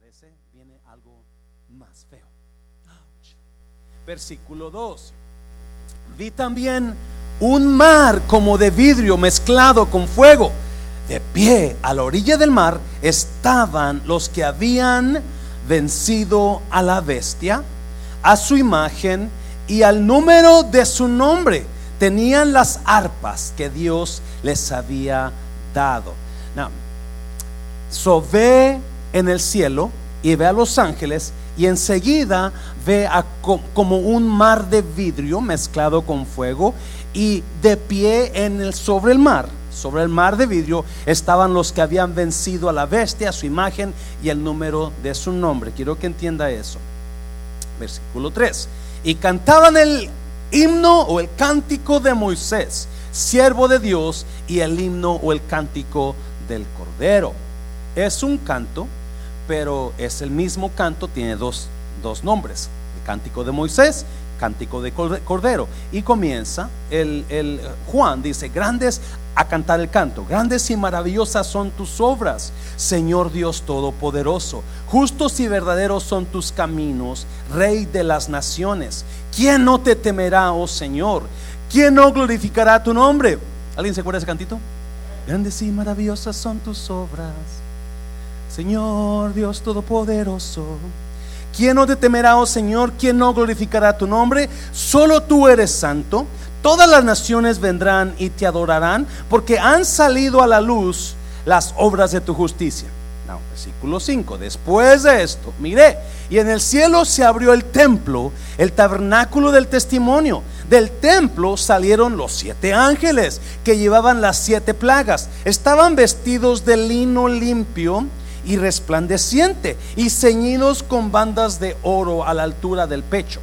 parece, viene algo más feo. Versículo 2. Vi también un mar como de vidrio mezclado con fuego. De pie a la orilla del mar estaban los que habían vencido a la bestia, a su imagen y al número de su nombre. Tenían las arpas que Dios les había dado. Now, so ve en el cielo y ve a los ángeles y enseguida ve a como un mar de vidrio mezclado con fuego y de pie en el, sobre el mar, sobre el mar de vidrio estaban los que habían vencido a la bestia, su imagen y el número de su nombre. Quiero que entienda eso. Versículo 3. Y cantaban el himno o el cántico de Moisés, siervo de Dios, y el himno o el cántico del Cordero. Es un canto, pero es el mismo canto, tiene dos, dos nombres. El cántico de Moisés cántico de cordero. Y comienza el, el, Juan, dice, grandes a cantar el canto, grandes y maravillosas son tus obras, Señor Dios Todopoderoso, justos y verdaderos son tus caminos, Rey de las naciones. ¿Quién no te temerá, oh Señor? ¿Quién no glorificará tu nombre? ¿Alguien se acuerda de ese cantito? Grandes y maravillosas son tus obras, Señor Dios Todopoderoso. ¿Quién no te temerá, oh Señor? ¿Quién no glorificará tu nombre? Solo tú eres santo. Todas las naciones vendrán y te adorarán porque han salido a la luz las obras de tu justicia. Versículo 5. Después de esto, miré, y en el cielo se abrió el templo, el tabernáculo del testimonio. Del templo salieron los siete ángeles que llevaban las siete plagas. Estaban vestidos de lino limpio y resplandeciente y ceñidos con bandas de oro a la altura del pecho.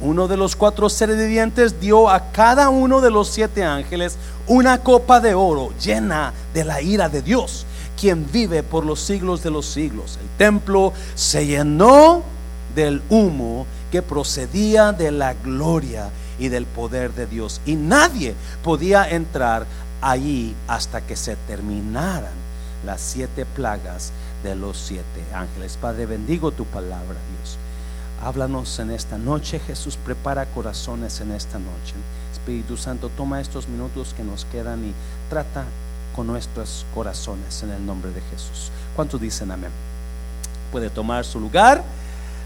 Uno de los cuatro seres dio a cada uno de los siete ángeles una copa de oro llena de la ira de Dios, quien vive por los siglos de los siglos. El templo se llenó del humo que procedía de la gloria y del poder de Dios. Y nadie podía entrar allí hasta que se terminaran las siete plagas de los siete ángeles. Padre, bendigo tu palabra, Dios. Háblanos en esta noche, Jesús, prepara corazones en esta noche. Espíritu Santo, toma estos minutos que nos quedan y trata con nuestros corazones en el nombre de Jesús. ¿Cuántos dicen amén? Puede tomar su lugar.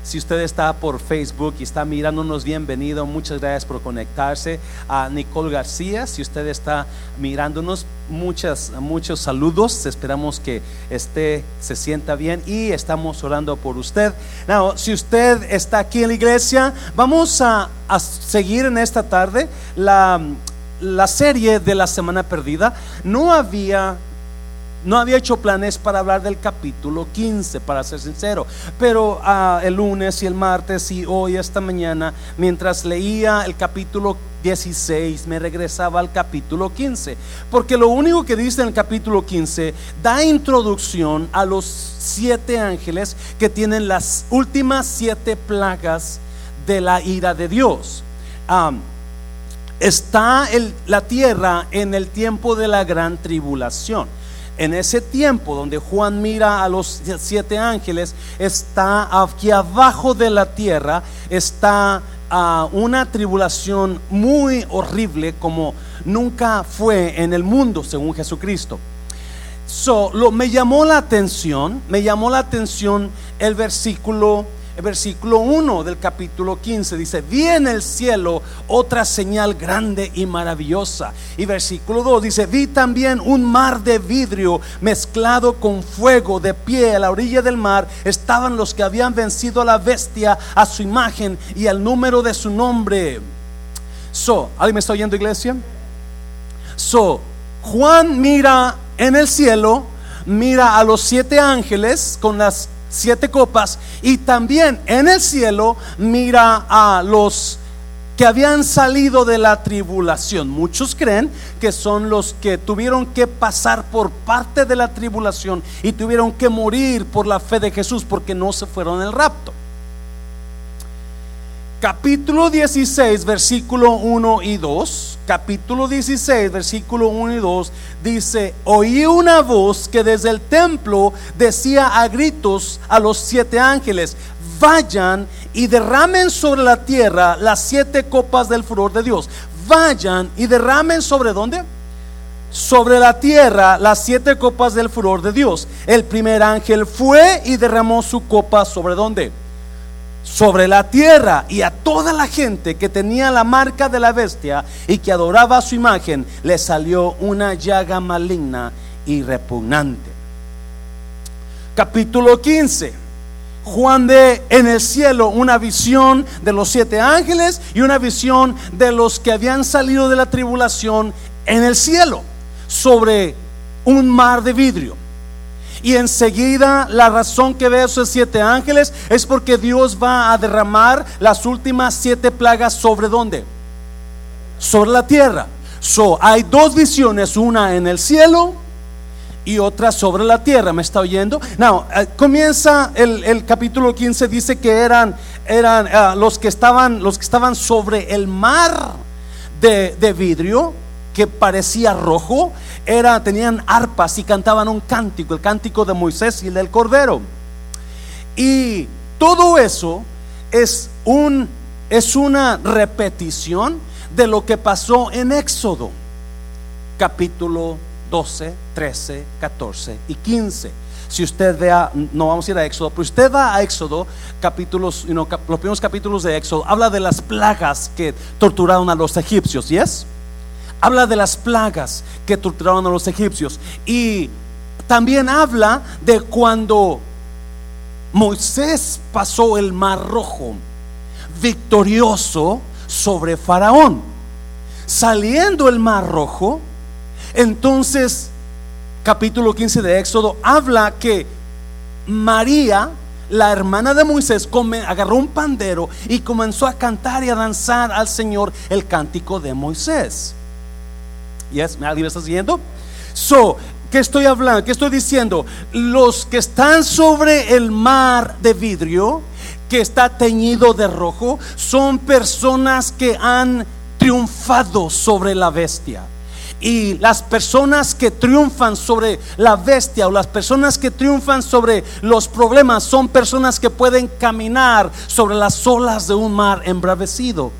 Si usted está por Facebook y está mirándonos, bienvenido. Muchas gracias por conectarse. A Nicole García, si usted está mirándonos, muchas, muchos saludos. Esperamos que esté, se sienta bien y estamos orando por usted. Now, si usted está aquí en la iglesia, vamos a, a seguir en esta tarde la, la serie de la semana perdida. No había no había hecho planes para hablar del capítulo 15, para ser sincero, pero ah, el lunes y el martes y hoy, esta mañana, mientras leía el capítulo 16, me regresaba al capítulo 15, porque lo único que dice en el capítulo 15 da introducción a los siete ángeles que tienen las últimas siete plagas de la ira de Dios. está la tierra en el tiempo de la gran tribulación en ese tiempo donde Juan mira a los siete ángeles, está aquí abajo de la tierra, está ah, una tribulación muy horrible como nunca fue en el mundo según Jesucristo. Me llamó la atención, me llamó la atención el versículo versículo 1 del capítulo 15 dice, vi en el cielo otra señal grande y maravillosa. Y versículo 2 dice, vi también un mar de vidrio mezclado con fuego de pie a la orilla del mar. Estaban los que habían vencido a la bestia, a su imagen y al número de su nombre. So, ¿alguien me está oyendo iglesia? So, Juan mira en el cielo, mira a los siete ángeles con las siete copas y también en el cielo mira a los que habían salido de la tribulación. Muchos creen que son los que tuvieron que pasar por parte de la tribulación y tuvieron que morir por la fe de Jesús porque no se fueron el rapto. Capítulo 16, versículo 1 y 2, capítulo 16, versículo 1 y 2, dice, oí una voz que desde el templo decía a gritos a los siete ángeles, vayan y derramen sobre la tierra las siete copas del furor de Dios. Vayan y derramen sobre dónde? Sobre la tierra las siete copas del furor de Dios. El primer ángel fue y derramó su copa sobre dónde? Sobre la tierra y a toda la gente que tenía la marca de la bestia y que adoraba su imagen, le salió una llaga maligna y repugnante. Capítulo 15. Juan ve en el cielo una visión de los siete ángeles y una visión de los que habían salido de la tribulación en el cielo sobre un mar de vidrio. Y enseguida la razón que ve esos siete ángeles es porque Dios va a derramar las últimas siete plagas sobre dónde? Sobre la tierra. So, hay dos visiones, una en el cielo y otra sobre la tierra. ¿Me está oyendo? Now, eh, comienza el, capítulo 15, dice que eran, eran eh, los, que estaban, los que estaban sobre el mar de vidrio que parecía rojo, era, tenían arpas y cantaban un cántico, el cántico de Moisés y el del Cordero. Y todo eso es, un, es una repetición de lo que pasó en Éxodo, capítulo 12, 13, 14 y 15. Si usted vea, no vamos a ir a Éxodo, pero usted va a Éxodo, capítulos, los primeros capítulos de Éxodo, habla de las plagas que torturaron a los egipcios, ¿yes? Habla de las plagas que torturaron a los egipcios y también habla de cuando Moisés pasó el mar rojo victorioso sobre Faraón. Saliendo el mar rojo, entonces capítulo 15 de Éxodo habla que María, la hermana de Moisés, agarró un pandero y comenzó a cantar y a danzar al Señor el cántico de Moisés. Yes, ¿alguien me está siguiendo? So, ¿qué estoy hablando? ¿Qué estoy diciendo? Los que están sobre el mar de vidrio, que está teñido de rojo, son personas que han triunfado sobre la bestia. Y las personas que triunfan sobre la bestia o las personas que triunfan sobre los problemas son personas que pueden caminar sobre las olas de un mar embravecido.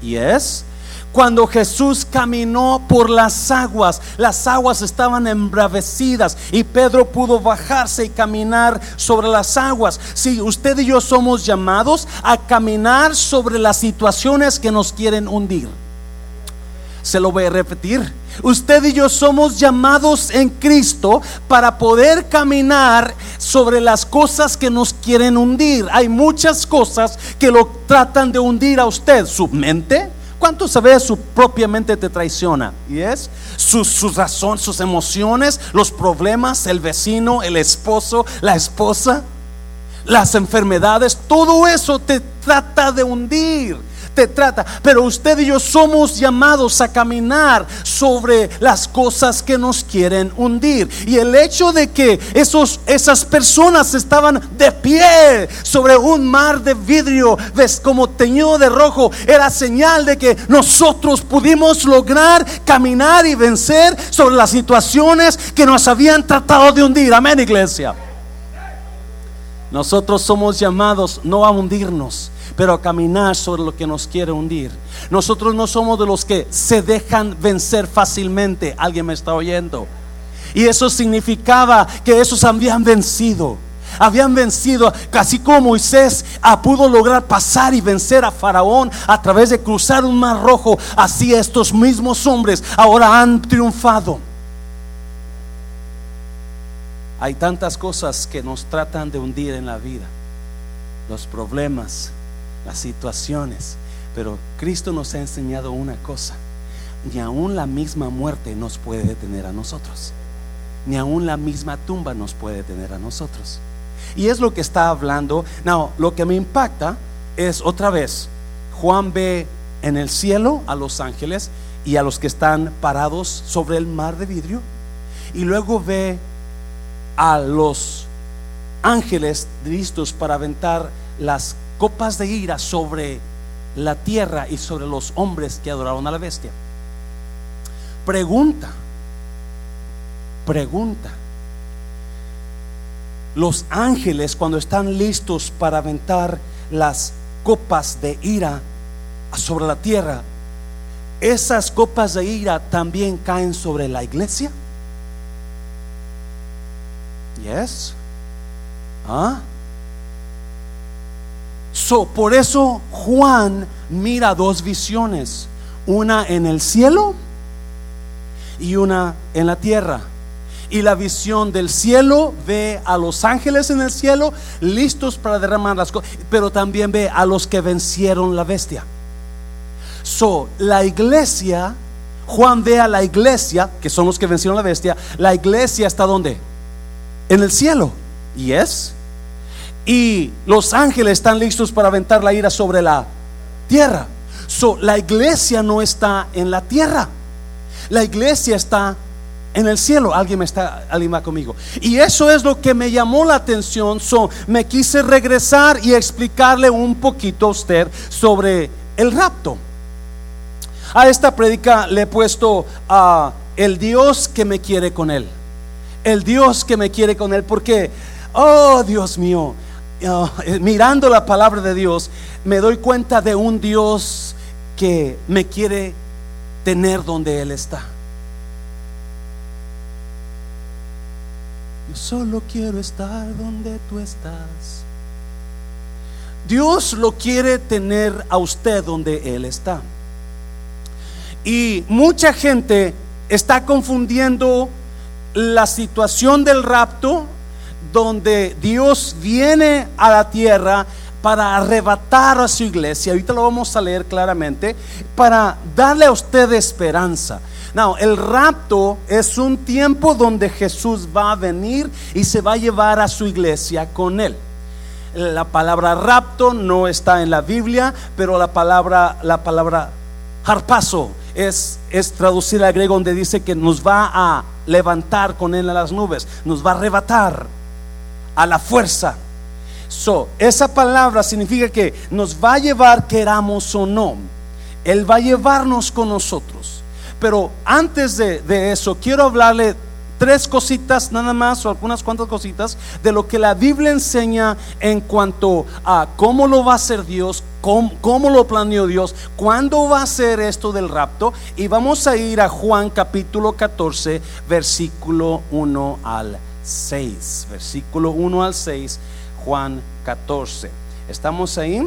Y es cuando Jesús caminó por las aguas, las aguas estaban embravecidas y Pedro pudo bajarse y caminar sobre las aguas. Si usted y yo somos llamados a caminar sobre las situaciones que nos quieren hundir. Se lo voy a repetir. Usted y yo somos llamados en Cristo para poder caminar sobre las cosas que nos quieren hundir. Hay muchas cosas que lo tratan de hundir a usted. Su mente, ¿Cuánto sabe su propia mente te traiciona? ¿Y es? Sus, sus razones, sus emociones, los problemas, el vecino, el esposo, la esposa, las enfermedades, todo eso te trata de hundir trata. Pero usted y yo somos llamados a caminar sobre las cosas que nos quieren hundir. Y el hecho de que esos, esas personas estaban de pie sobre un mar de vidrio, ves como teñido de rojo, era señal de que nosotros pudimos lograr caminar y vencer sobre las situaciones que nos habían tratado de hundir. Amén, iglesia. Nosotros somos llamados no a hundirnos, pero caminar sobre lo que nos quiere hundir. Nosotros no somos de los que se dejan vencer fácilmente. Alguien me está oyendo. Y eso significaba que esos habían vencido. Habían vencido, así como Moisés ah, pudo lograr pasar y vencer a Faraón a través de cruzar un mar rojo. Así estos mismos hombres ahora han triunfado. Hay tantas cosas que nos tratan de hundir en la vida. Los problemas, las situaciones. Pero Cristo nos ha enseñado una cosa. Ni aún la misma muerte nos puede detener a nosotros. Ni aún la misma tumba nos puede detener a nosotros. Y es lo que está hablando. No, lo que me impacta es otra vez, Juan ve en el cielo a los ángeles y a los que están parados sobre el mar de vidrio. Y luego ve a los ángeles listos para aventar las copas de ira sobre la tierra y sobre los hombres que adoraron a la bestia. Pregunta, pregunta. Los ángeles cuando están listos para aventar las copas de ira sobre la tierra, esas copas de ira también caen sobre la iglesia. Yes. ¿Ah? So, por eso Juan mira dos visiones, una en el cielo y una en la tierra. Y la visión del cielo ve a los ángeles en el cielo listos para derramar las cosas, pero también ve a los que vencieron la bestia. So, la iglesia, Juan ve a la iglesia, que son los que vencieron la bestia, la iglesia está donde? En el cielo. ¿Y es? Y los ángeles están listos para aventar la ira sobre la tierra. So, la iglesia no está en la tierra. La iglesia está en el cielo. Alguien me está, alguien conmigo. Y eso es lo que me llamó la atención. So, me quise regresar y explicarle un poquito a usted sobre el rapto. A esta predica le he puesto a el Dios que me quiere con él. El Dios que me quiere con él. Porque, oh Dios mío, oh, eh, mirando la palabra de Dios, me doy cuenta de un Dios que me quiere tener donde Él está. Yo solo quiero estar donde tú estás. Dios lo quiere tener a usted donde Él está. Y mucha gente está confundiendo la situación del rapto, donde Dios viene a la tierra para arrebatar a su iglesia. Ahorita lo vamos a leer claramente, para darle a usted esperanza. No, el rapto es un tiempo donde Jesús va a venir y se va a llevar a su iglesia con él. La palabra rapto no está en la Biblia, pero la palabra, la palabra harpazo es, es traducir al griego donde dice que nos va a levantar con él a las nubes, nos va a arrebatar a la fuerza. So, esa palabra significa que nos va a llevar, queramos o no. Él va a llevarnos con nosotros. Pero antes de, eso, quiero hablarle tres cositas nada más o algunas cuantas cositas de lo que la Biblia enseña en cuanto a cómo lo va a hacer Dios, cómo, lo planeó Dios, cuándo va a ser esto del rapto. Y vamos a ir a Juan capítulo 14, versículo 1 al 6. Versículo 1 al 6, Juan 14. ¿Estamos ahí?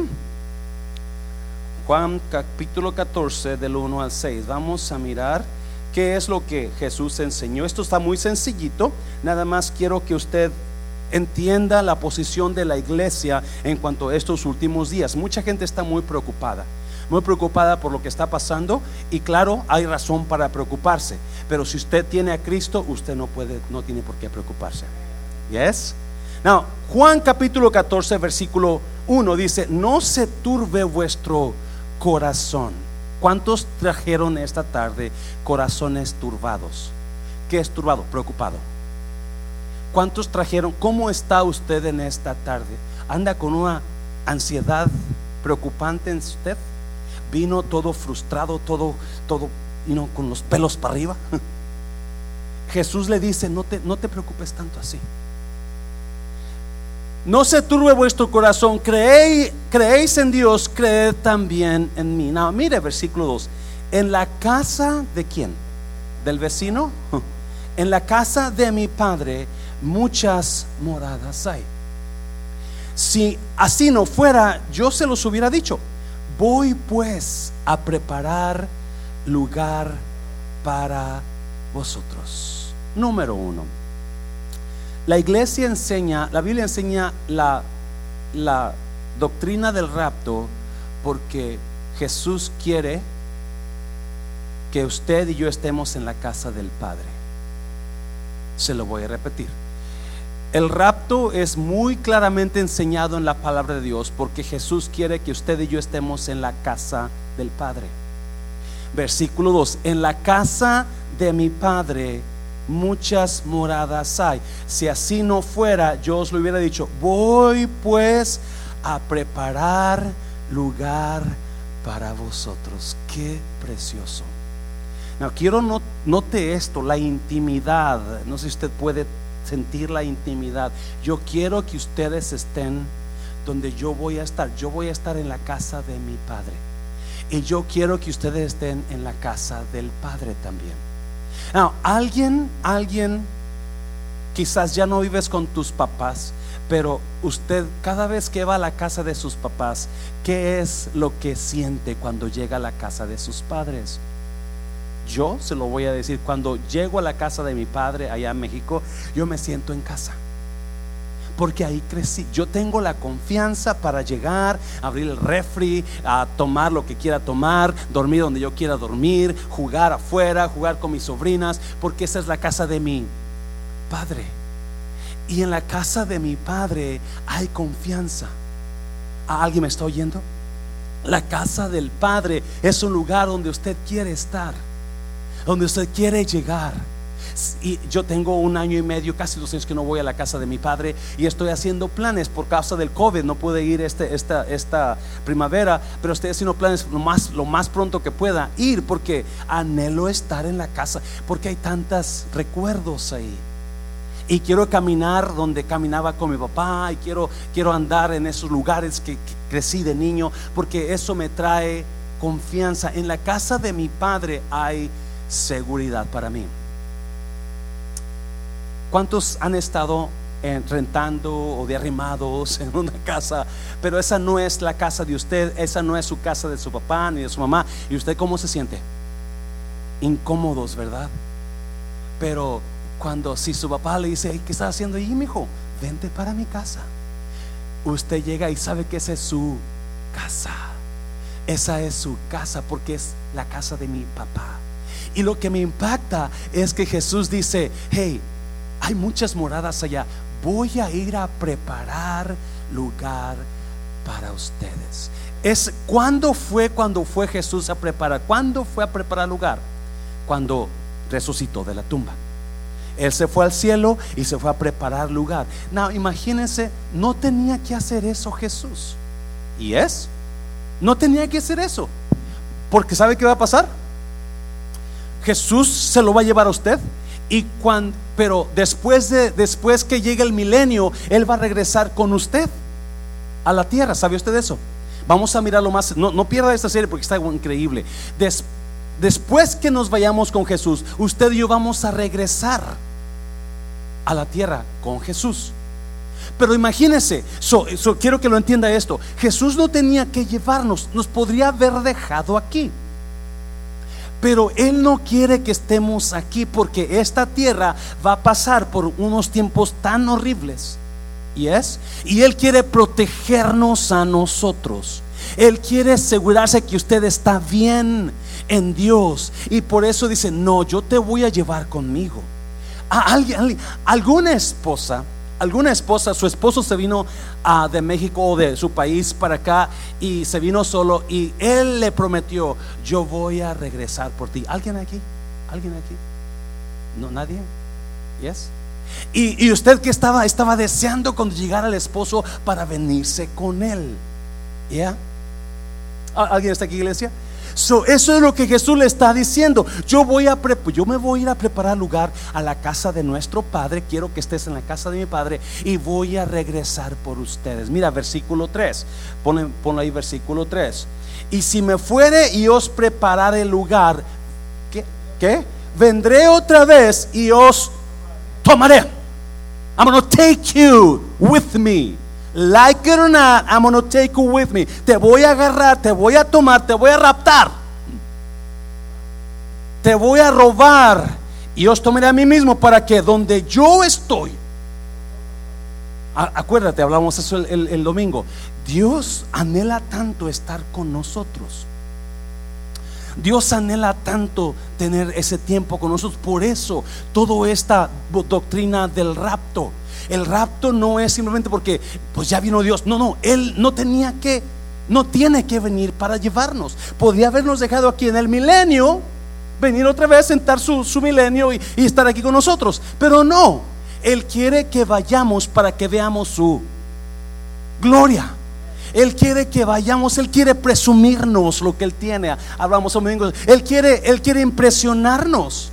Juan capítulo 14 del 1 al 6. Vamos a mirar ¿Qué es lo que Jesús enseñó? Esto está muy sencillito. Nada más quiero que usted entienda la posición de la iglesia en cuanto a estos últimos días. Mucha gente está muy preocupada, muy preocupada por lo que está pasando y claro, hay razón para preocuparse, pero si usted tiene a Cristo, usted no puede no tiene por qué preocuparse. Yes? Now, Juan capítulo 14 versículo 1 dice, "No se turbe vuestro corazón." ¿Cuántos trajeron esta tarde corazones turbados? ¿Qué es turbado? Preocupado. ¿Cuántos trajeron? ¿Cómo está usted en esta tarde? ¿Anda con una ansiedad preocupante en usted? ¿Vino todo frustrado, todo, todo, you con los pelos para arriba? Jesús le dice, no te, no te preocupes tanto así. No se turbe vuestro corazón, creéis, creéis en Dios, creed también en mí. No, mire versículo 2. En la casa de quién? Del vecino. En la casa de mi padre muchas moradas hay. Si así no fuera, yo se los hubiera dicho. Voy pues a preparar lugar para vosotros. Número uno. La iglesia enseña, la Biblia enseña la, doctrina del rapto porque Jesús quiere que usted y yo estemos en la casa del Padre. Se lo voy a repetir. El rapto es muy claramente enseñado en la palabra de Dios porque Jesús quiere que usted y yo estemos en la casa del Padre. Versículo 2, en la casa de mi Padre muchas moradas hay. Si así no fuera, yo os lo hubiera dicho, voy pues a preparar lugar para vosotros. Qué precioso. No, quiero no, note esto, la intimidad. No sé si usted puede sentir la intimidad. Yo quiero que ustedes estén donde yo voy a estar. Yo voy a estar en la casa de mi Padre. Y yo quiero que ustedes estén en la casa del Padre también. Now, alguien, alguien, quizás ya no vives con tus papás, pero usted cada vez que va a la casa de sus papás, ¿qué es lo que siente cuando llega a la casa de sus padres? Yo se lo voy a decir, cuando llego a la casa de mi padre allá en México, yo me siento en casa. Porque ahí crecí. Yo tengo la confianza para llegar, abrir el refri, a tomar lo que quiera tomar, dormir donde yo quiera dormir, jugar afuera, jugar con mis sobrinas, porque esa es la casa de mi padre. Y en la casa de mi padre hay confianza. ¿Alguien me está oyendo? La casa del padre es un lugar donde usted quiere estar donde usted quiere llegar. Y yo tengo un año y medio, casi dos años que no voy a la casa de mi padre y estoy haciendo planes por causa del COVID. No pude ir este, esta, esta primavera, pero estoy haciendo planes lo más, lo más pronto que pueda ir porque anhelo estar en la casa, porque hay tantos recuerdos ahí. Y quiero caminar donde caminaba con mi papá y quiero, quiero andar en esos lugares que crecí de niño, porque eso me trae confianza. En la casa de mi padre hay seguridad para mí. ¿Cuántos han estado rentando o de arrimados en una casa? Pero esa no es la casa de usted, esa no es su casa de su papá ni de su mamá. ¿Y usted cómo se siente? Incómodos, ¿verdad? Pero cuando si su papá le dice, ¿qué está haciendo ahí, hijo? Vente para mi casa. Usted llega y sabe que esa es su casa. Esa es su casa porque es la casa de mi papá. Y lo que me impacta es que Jesús dice, hey, hay muchas moradas allá, voy a ir a preparar lugar para ustedes. Es cuando fue cuando fue Jesús a preparar, cuando fue a preparar lugar, cuando resucitó de la tumba. Él se fue al cielo y se fue a preparar lugar. No, imagínense, no tenía que hacer eso Jesús. ¿Y es? No tenía que hacer eso. Porque ¿sabe qué va a pasar? Jesús se lo va a llevar a usted. Y cuando, pero después de después que llegue el milenio, él va a regresar con usted a la tierra. ¿Sabe usted eso? Vamos a mirarlo más. No, no pierda esta serie porque está increíble. después que nos vayamos con Jesús, usted y yo vamos a regresar a la tierra con Jesús. Pero imagínese, quiero que lo entienda esto. Jesús no tenía que llevarnos, nos podría haber dejado aquí. Pero Él no quiere que estemos aquí porque esta tierra va a pasar por unos tiempos tan horribles. ¿Y es? Y Él quiere protegernos a nosotros. Él quiere asegurarse que usted está bien en Dios. Y por eso dice, no, yo te voy a llevar conmigo. A alguien, alguna esposa alguna esposa, su esposo se vino a de México o de su país para acá y se vino solo y él le prometió, yo voy a regresar por ti. ¿Alguien aquí? ¿Alguien aquí? ¿No? ¿Nadie? ¿Yes? Y, y usted que estaba, estaba deseando cuando llegara el esposo para venirse con él. ¿Ya? ¿Alguien está aquí, iglesia? Eso es lo que Jesús le está diciendo. Yo voy a yo me voy a ir a preparar lugar a la casa de nuestro Padre. Quiero que estés en la casa de mi Padre y voy a regresar por ustedes. Mira, versículo 3. Pon, ahí versículo 3. Y si me fuere y os prepararé lugar, ¿qué? ¿qué? Vendré otra vez y os tomaré. I'm going to take you with me. Like it or not, I'm going to take you with me. Te voy a agarrar, te voy a tomar, te voy a raptar. Te voy a robar. Y os tomaré a mí mismo para que donde yo estoy. Acuérdate, hablamos eso el, el domingo. Dios anhela tanto estar con nosotros. Dios anhela tanto tener ese tiempo con nosotros. Por eso, toda esta doctrina del rapto el rapto no es simplemente porque pues ya vino Dios. No, no, Él no tenía que, no tiene que venir para llevarnos. Podría habernos dejado aquí en el milenio, venir otra vez, sentar su, milenio y, estar aquí con nosotros. Pero no, Él quiere que vayamos para que veamos su gloria. Él quiere que vayamos, Él quiere presumirnos lo que Él tiene. Hablamos domingos. Él quiere, Él quiere impresionarnos.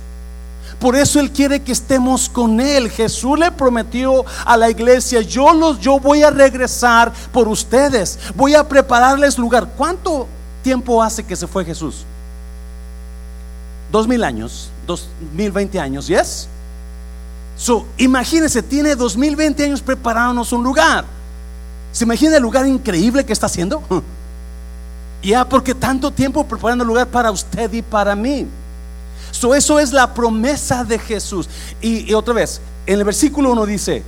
Por eso Él quiere que estemos con Él. Jesús le prometió a la iglesia, yo, los, yo voy a regresar por ustedes. Voy a prepararles lugar. ¿Cuánto tiempo hace que se fue Jesús? Dos mil años, dos mil veinte años, ¿yes? So, imagínense, tiene dos mil veinte años preparándonos un lugar. ¿Se imagina el lugar increíble que está haciendo? Ya, porque tanto tiempo preparando lugar para usted y para mí eso es la promesa de Jesús. Y, otra vez, en el versículo 1 dice,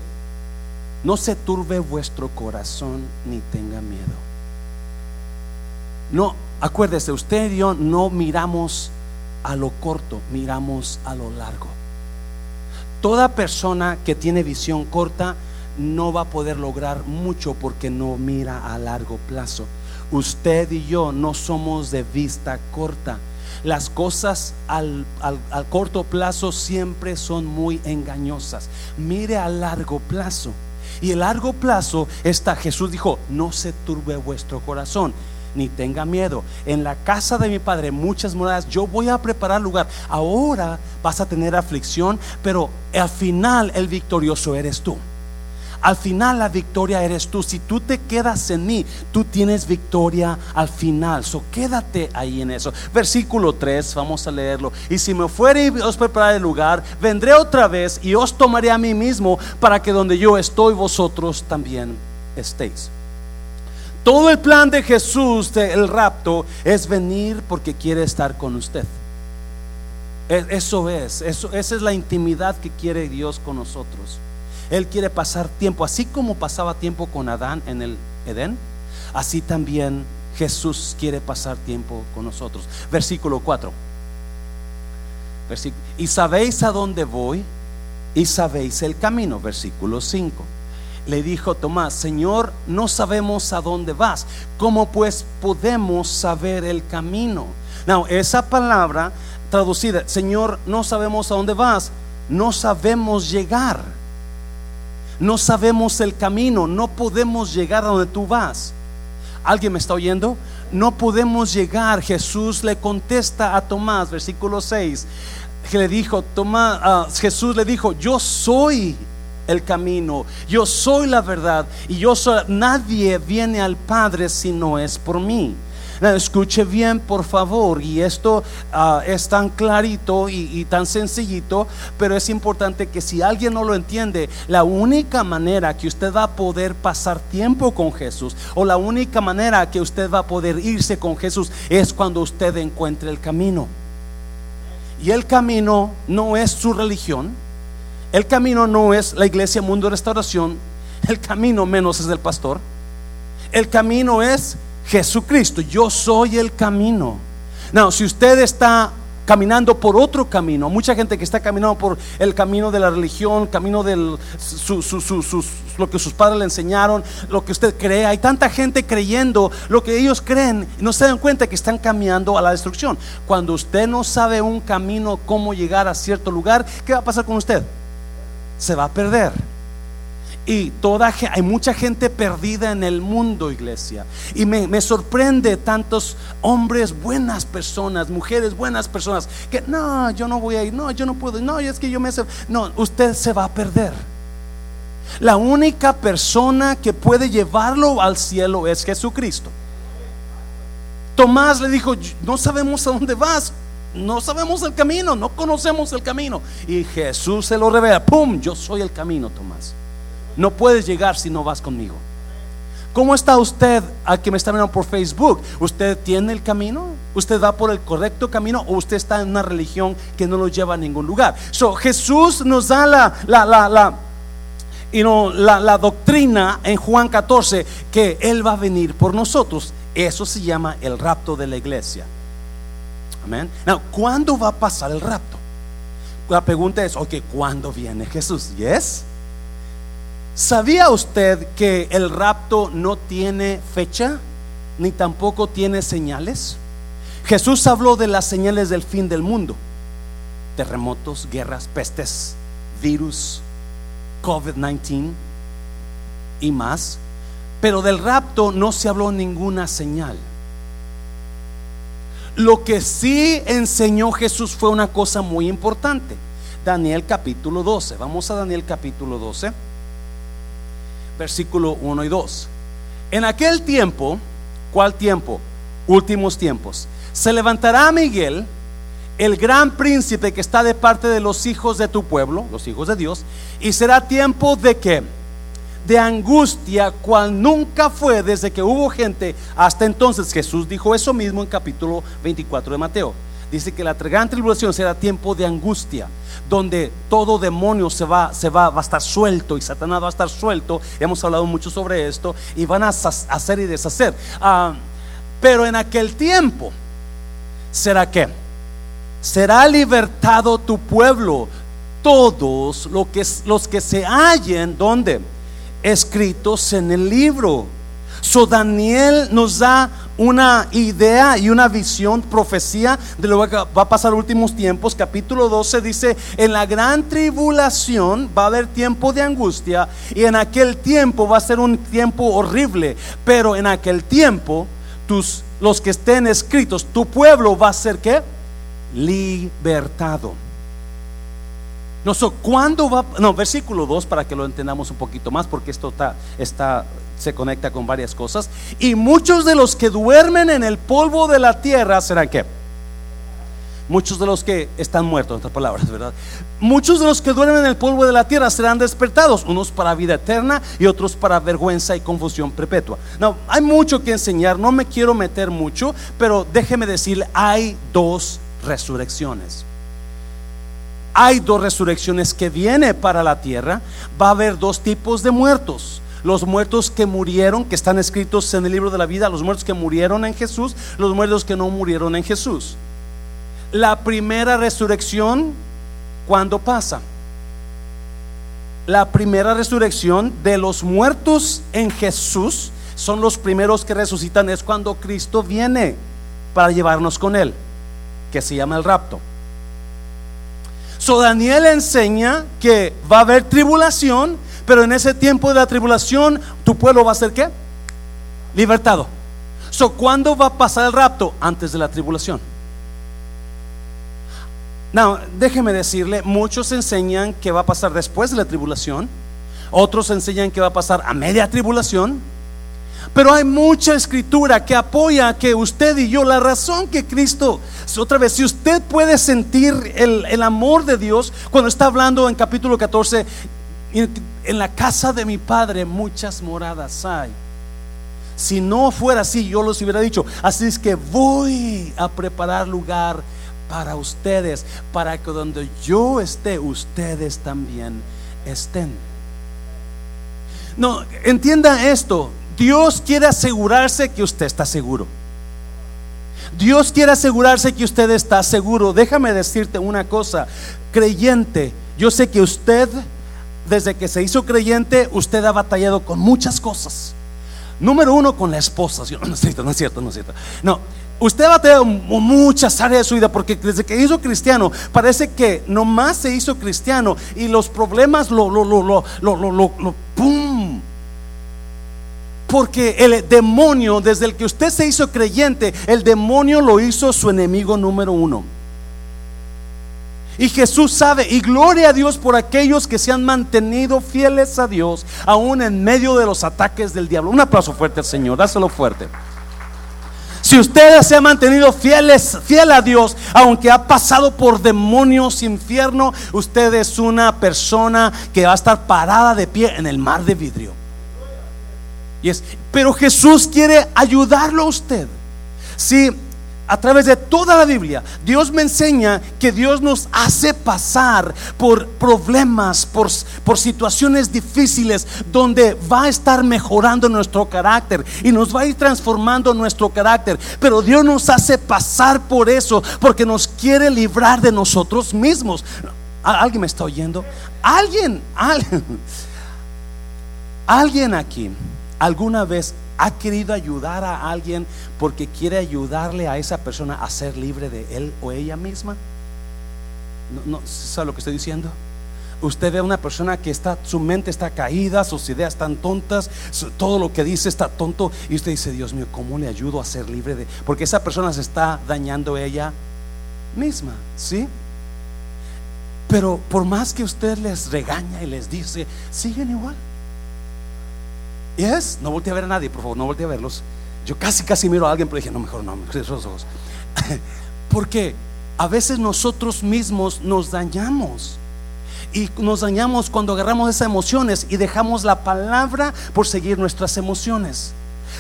no se turbe vuestro corazón ni tenga miedo. No, acuérdese, usted y yo no miramos a lo corto, miramos a lo largo. Toda persona que tiene visión corta no va a poder lograr mucho porque no mira a largo plazo. Usted y yo no somos de vista corta las cosas al, corto plazo siempre son muy engañosas. Mire a largo plazo. Y el largo plazo está, Jesús dijo, no se turbe vuestro corazón ni tenga miedo. En la casa de mi padre muchas moradas, yo voy a preparar lugar. Ahora vas a tener aflicción, pero al final el victorioso eres tú. Al final la victoria eres tú. Si tú te quedas en mí, tú tienes victoria al final. So quédate ahí en eso. Versículo 3, vamos a leerlo. Y si me fuere y os prepararé el lugar, vendré otra vez y os tomaré a mí mismo para que donde yo estoy, vosotros también estéis. Todo el plan de Jesús del rapto es venir porque quiere estar con usted. E, eso es, eso, esa es la intimidad que quiere Dios con nosotros. Él quiere pasar tiempo, así como pasaba tiempo con Adán en el Edén, así también Jesús quiere pasar tiempo con nosotros. Versículo 4. y sabéis a dónde voy y sabéis el camino. Versículo 5. Le dijo Tomás, Señor, no sabemos a dónde vas. ¿Cómo pues podemos saber el camino? No, esa palabra traducida, Señor, no sabemos a dónde vas, no sabemos llegar. No sabemos el camino, no podemos llegar a donde tú vas. ¿Alguien me está oyendo? No podemos llegar. Jesús le contesta a Tomás, versículo 6, que le dijo, ah, Jesús le dijo, yo soy el camino, yo soy la verdad y yo soy, nadie viene al Padre si no es por mí escuche bien, por favor, y esto ah, es tan clarito y, tan sencillito, pero es importante que si alguien no lo entiende, la única manera que usted va a poder pasar tiempo con Jesús, o la única manera que usted va a poder irse con Jesús, es cuando usted encuentre el camino. Y el camino no es su religión, el camino no es la iglesia Mundo Restauración, el camino menos es el pastor, el camino es Jesucristo, yo soy el camino. No, si usted está caminando por otro camino, mucha gente que está caminando por el camino de la religión, camino de lo que sus padres le enseñaron, lo que usted cree, hay tanta gente creyendo lo que ellos creen, no se dan cuenta que están caminando a la destrucción. Cuando usted no sabe un camino, cómo llegar a cierto lugar, ¿qué va a pasar con usted? Se va a perder. Y toda hay mucha gente perdida en el mundo, iglesia. Y me, sorprende tantos hombres, buenas personas, mujeres, buenas personas, que no, yo no voy a ir, no, yo no puedo, no, es que yo me... No, usted se va a perder. La única persona que puede llevarlo al cielo es Jesucristo. Tomás le dijo, no sabemos a dónde vas, no sabemos el camino, no conocemos el camino. Y Jesús se lo revela, ¡pum! Yo soy el camino, Tomás. No puedes llegar si no vas conmigo. ¿Cómo está usted al que me está mirando por Facebook? ¿Usted tiene el camino? ¿Usted va por el correcto camino o usted está en una religión que no lo lleva a ningún lugar? So, Jesús nos da la, la, la, la, la, la doctrina en Juan 14 que Él va a venir por nosotros. Eso se llama el rapto de la iglesia. Amén. ¿cuándo va a pasar el rapto? La pregunta es, ¿cuándo viene Jesús? ¿Yes? ¿Sabía usted que el rapto no tiene fecha ni tampoco tiene señales? Jesús habló de las señales del fin del mundo. Terremotos, guerras, pestes, virus, COVID-19 y más. Pero del rapto no se habló ninguna señal. Lo que sí enseñó Jesús fue una cosa muy importante. Daniel capítulo 12. Vamos a Daniel capítulo 12, versículo 1 y 2. En aquel tiempo, ¿cuál tiempo? Últimos tiempos. Se levantará Miguel, el gran príncipe que está de parte de los hijos de tu pueblo, los hijos de Dios, y será tiempo de que de angustia cual nunca fue desde que hubo gente hasta entonces. Jesús dijo eso mismo en capítulo 24 de Mateo. Dice que la gran tribulación será tiempo de angustia, donde todo demonio se va, se va, va a estar suelto y Satanás va a estar suelto. Hemos hablado mucho sobre esto y van a hacer y deshacer. Ah, pero en aquel tiempo será que será libertado tu pueblo, todos que, los que se hallen, ¿dónde? escritos en el libro. So Daniel nos da una idea y una visión, profecía de lo que va a pasar últimos tiempos. Capítulo 12 dice, en la gran tribulación va a haber tiempo de angustia y en aquel tiempo va a ser un tiempo horrible, pero en aquel tiempo los que estén escritos, tu pueblo va a ser qué? Libertado. No, so, ¿cuándo va? No, versículo 2 para que lo entendamos un poquito más, porque esto está, está, se conecta con varias cosas. Y muchos de los que duermen en el polvo de la tierra serán qué? Muchos de los que están muertos, en otras palabras, ¿verdad? Muchos de los que duermen en el polvo de la tierra serán despertados, unos para vida eterna y otros para vergüenza y confusión perpetua. No, hay mucho que enseñar, no me quiero meter mucho, pero déjeme decirle, hay dos resurrecciones hay dos resurrecciones que viene para la tierra. Va a haber dos tipos de muertos. Los muertos que murieron, que están escritos en el libro de la vida, los muertos que murieron en Jesús, los muertos que no murieron en Jesús. La primera resurrección, ¿cuándo pasa? La primera resurrección de los muertos en Jesús son los primeros que resucitan, es cuando Cristo viene para llevarnos con Él, que se llama el rapto. So Daniel enseña que va a haber tribulación, pero en ese tiempo de la tribulación tu pueblo va a ser qué? Libertado. So ¿cuándo va a pasar el rapto? Antes de la tribulación. No, déjeme decirle, muchos enseñan que va a pasar después de la tribulación, otros enseñan que va a pasar a media tribulación, pero hay mucha escritura que apoya que usted y yo, la razón que Cristo, otra vez, si usted puede sentir el, amor de Dios cuando está hablando en capítulo 14, en, la casa de mi Padre muchas moradas hay. Si no fuera así, yo los hubiera dicho. Así es que voy a preparar lugar para ustedes, para que donde yo esté, ustedes también estén. No, entienda esto. Dios quiere asegurarse que usted está seguro. Dios quiere asegurarse que usted está seguro. Déjame decirte una cosa, creyente, yo sé que usted, desde que se hizo creyente, usted ha batallado con muchas cosas. Número uno, con la esposa. No es cierto, no es cierto, no es cierto. No, usted ha batallado muchas áreas de su vida porque desde que hizo cristiano, parece que nomás se hizo cristiano y los problemas lo, lo, lo, lo, lo, lo, lo, lo pum porque el demonio, desde el que usted se hizo creyente, el demonio lo hizo su enemigo número uno. Y Jesús sabe, y gloria a Dios por aquellos que se han mantenido fieles a Dios, aún en medio de los ataques del diablo. Un aplauso fuerte al Señor, dáselo fuerte. Si usted se ha mantenido fieles, fiel a Dios, aunque ha pasado por demonios, infierno, usted es una persona que va a estar parada de pie en el mar de vidrio pero Jesús quiere ayudarlo a usted. Si a través de toda la Biblia, Dios me enseña que Dios nos hace pasar por problemas, por, por, situaciones difíciles, donde va a estar mejorando nuestro carácter y nos va a ir transformando nuestro carácter. Pero Dios nos hace pasar por eso porque nos quiere librar de nosotros mismos. ¿Alguien me está oyendo? Alguien, alguien, alguien aquí ¿Alguna vez ha querido ayudar a alguien porque quiere ayudarle a esa persona a ser libre de él o ella misma? ¿No, no sabe lo que estoy diciendo? usted ve a una persona que está, su mente está caída, sus ideas están tontas, todo lo que dice está tonto, y usted dice, Dios mío, ¿cómo le ayudo a ser libre de? Porque esa persona se está dañando ella misma, ¿sí? Pero por más que usted les regaña y les dice, siguen igual. Y es, no volteé a ver a nadie, por favor, no volteé a verlos. Yo casi, casi miro a alguien, pero dije, no, mejor no, me los ojos. Porque a veces nosotros mismos nos dañamos. Y nos dañamos cuando agarramos esas emociones y dejamos la palabra por seguir nuestras emociones.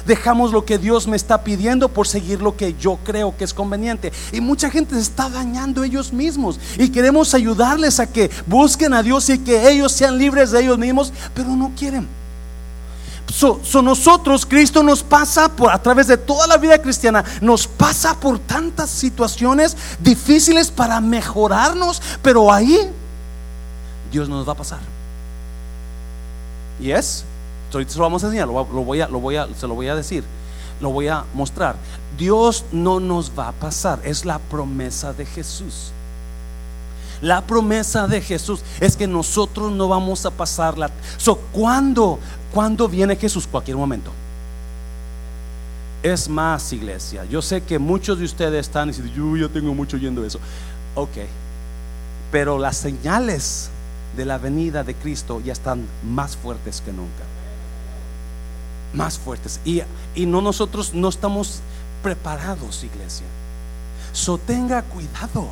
Dejamos lo que Dios me está pidiendo por seguir lo que yo creo que es conveniente. Y mucha gente se está dañando ellos mismos. Y queremos ayudarles a que busquen a Dios y que ellos sean libres de ellos mismos, pero no quieren. So, nosotros, Cristo nos pasa por a través de toda la vida cristiana, nos pasa por tantas situaciones difíciles para mejorarnos, pero ahí Dios nos va a pasar. Y es, ahorita se lo vamos a enseñar, lo, voy a, lo voy a, se lo voy a decir, lo voy a mostrar. Dios no nos va a pasar, es la promesa de Jesús. La promesa de Jesús es que nosotros no vamos a pasarla. So, cuando ¿Cuándo viene Jesús? Cualquier momento. Es más, iglesia. Yo sé que muchos de ustedes están diciendo, yo ya tengo mucho oyendo eso. Ok. Pero las señales de la venida de Cristo ya están más fuertes que nunca. Más fuertes. Y, y no nosotros no estamos preparados, iglesia. So tenga cuidado.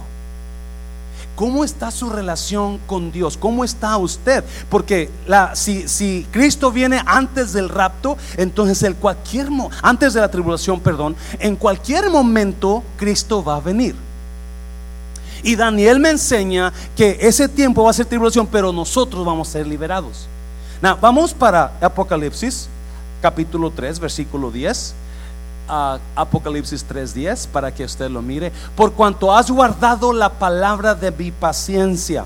¿Cómo está su relación con Dios? ¿Cómo está usted? Porque si, si, Cristo viene antes del rapto, entonces el cualquier antes de la tribulación, perdón, en cualquier momento Cristo va a venir. Y Daniel me enseña que ese tiempo va a ser tribulación, pero nosotros vamos a ser liberados. vamos para Apocalipsis, capítulo 3, versículo 10 a Apocalipsis 3:10 para que usted lo mire. Por cuanto has guardado la palabra de mi paciencia.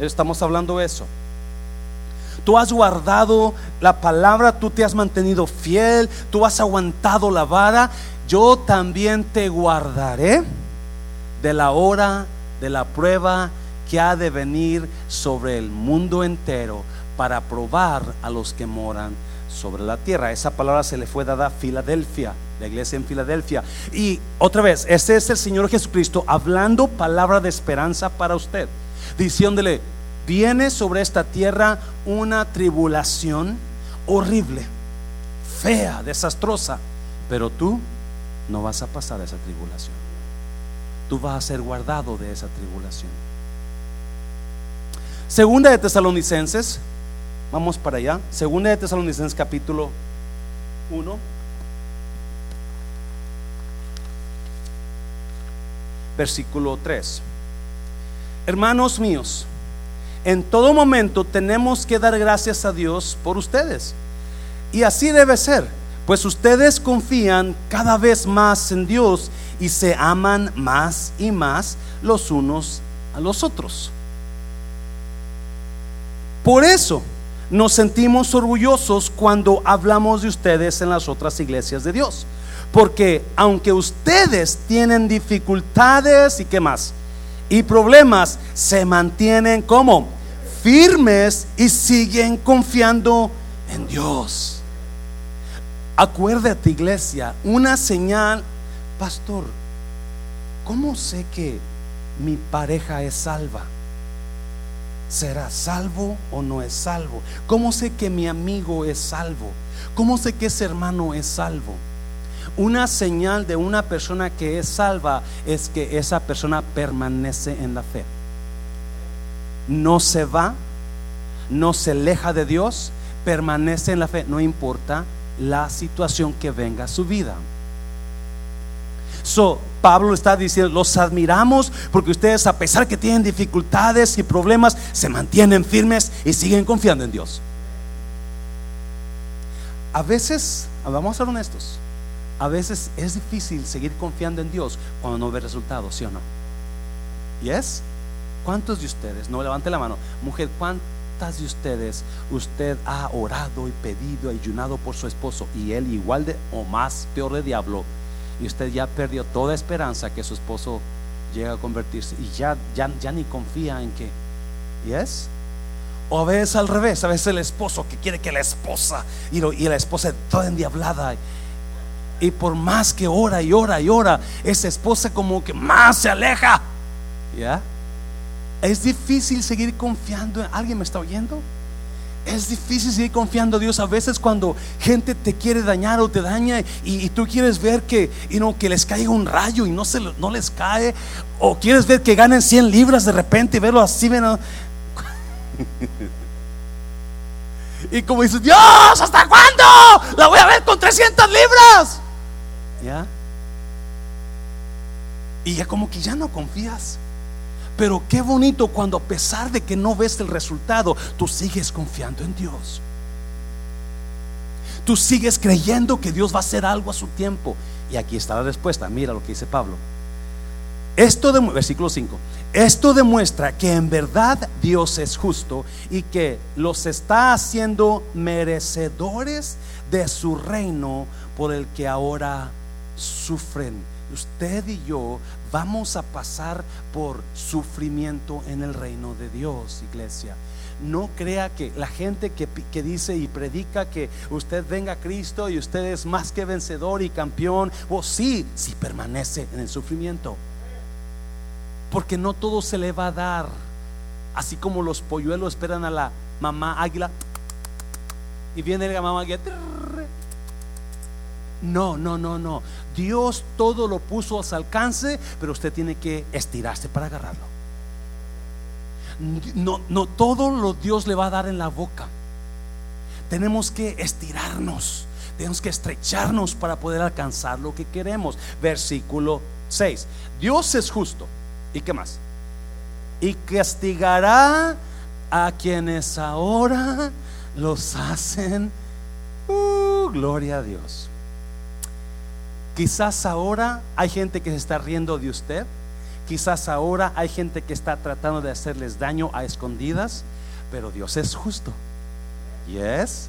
Estamos hablando eso. Tú has guardado la palabra, tú te has mantenido fiel, tú has aguantado la vara. Yo también te guardaré de la hora de la prueba que ha de venir sobre el mundo entero para probar a los que moran sobre la tierra. Esa palabra se le fue dada a Filadelfia, la iglesia en Filadelfia. Y otra vez, este es el Señor Jesucristo hablando palabra de esperanza para usted, diciéndole, viene sobre esta tierra una tribulación horrible, fea, desastrosa, pero tú no vas a pasar esa tribulación. Tú vas a ser guardado de esa tribulación. Segunda de Tesalonicenses Vamos para allá. Segunda de Tesalonicenses capítulo 1. Versículo 3. Hermanos míos, en todo momento tenemos que dar gracias a Dios por ustedes. Y así debe ser, pues ustedes confían cada vez más en Dios y se aman más y más los unos a los otros. Por eso, nos sentimos orgullosos cuando hablamos de ustedes en las otras iglesias de Dios. Porque aunque ustedes tienen dificultades y qué más, y problemas, se mantienen como firmes y siguen confiando en Dios. Acuérdate, iglesia, una señal, pastor, ¿cómo sé que mi pareja es salva? ¿Será salvo o no es salvo? ¿Cómo sé que mi amigo es salvo? ¿Cómo sé que ese hermano es salvo? Una señal de una persona que es salva es que esa persona permanece en la fe. No se va, no se aleja de Dios, permanece en la fe, no importa la situación que venga a su vida. So, Pablo está diciendo, los admiramos porque ustedes a pesar que tienen dificultades y problemas, se mantienen firmes y siguen confiando en Dios. A veces, vamos a ser honestos, a veces es difícil seguir confiando en Dios cuando no ve resultados, ¿sí o no? ¿Y es? ¿Cuántos de ustedes, no levante la mano, mujer, cuántas de ustedes usted ha orado y pedido ayunado por su esposo y él igual de o más peor de diablo y usted ya perdió toda esperanza que su esposo llegue a convertirse y ya, ya, ya ni confía en que, ¿y es? O a veces al revés, a veces el esposo que quiere que la esposa y, la esposa toda endiablada. Y por más que ora y ora y ora, esa esposa como que más se aleja. ¿Ya? Es difícil seguir confiando. ¿Alguien me está oyendo? Es difícil seguir confiando a Dios a veces cuando gente te quiere dañar o te daña y, tú quieres ver que, y no, que les caiga un rayo y no, se, no les cae. O quieres ver que ganen 100 libras de repente y verlo así. y como dices, Dios, ¿hasta cuándo? La voy a ver con 300 libras. ¿Ya? Y ya como que ya no confías. Pero qué bonito cuando a pesar de que no ves el resultado, tú sigues confiando en Dios. Tú sigues creyendo que Dios va a hacer algo a su tiempo. Y aquí está la respuesta. Mira lo que dice Pablo. Esto versículo 5. Esto demuestra que en verdad Dios es justo y que los está haciendo merecedores de su reino por el que ahora sufren. Usted y yo vamos a pasar por sufrimiento en el reino de Dios, iglesia. No crea que la gente que, dice y predica que usted venga a Cristo y usted es más que vencedor y campeón, o sí, si permanece en el sufrimiento. Porque no todo se le va a dar. Así como los polluelos esperan a la mamá águila. Y viene la mamá águila. No, no, no, no. Dios todo lo puso a su alcance, pero usted tiene que estirarse para agarrarlo. No, no todo lo Dios le va a dar en la boca. Tenemos que estirarnos, tenemos que estrecharnos para poder alcanzar lo que queremos. Versículo 6. Dios es justo. ¿Y qué más? Y castigará a quienes ahora los hacen. Uh, gloria a Dios. Quizás ahora hay gente que se está riendo de usted. Quizás ahora hay gente que está tratando de hacerles daño a escondidas. Pero Dios es justo. Yes.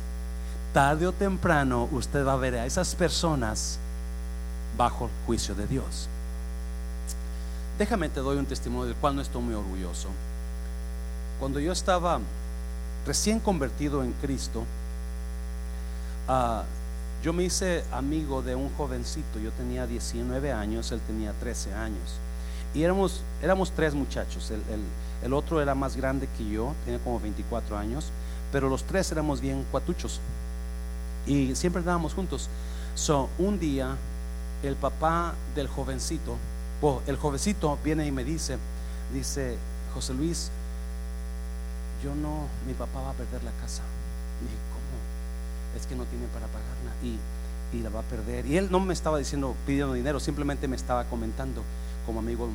Tarde o temprano usted va a ver a esas personas bajo el juicio de Dios. Déjame te doy un testimonio del cual no estoy muy orgulloso. Cuando yo estaba recién convertido en Cristo, uh, yo me hice amigo de un jovencito, yo tenía 19 años, él tenía 13 años. Y éramos, éramos tres muchachos, el, otro era más grande que yo, tenía como 24 años, pero los tres éramos bien cuatuchos. Y siempre andábamos juntos. So, un día, el papá del jovencito, el jovencito viene y me dice, dice, José Luis, yo no, mi papá va a perder la casa es que no tiene para pagarla y, la va a perder. Y él no me estaba diciendo pidiendo dinero, simplemente me estaba comentando como amigos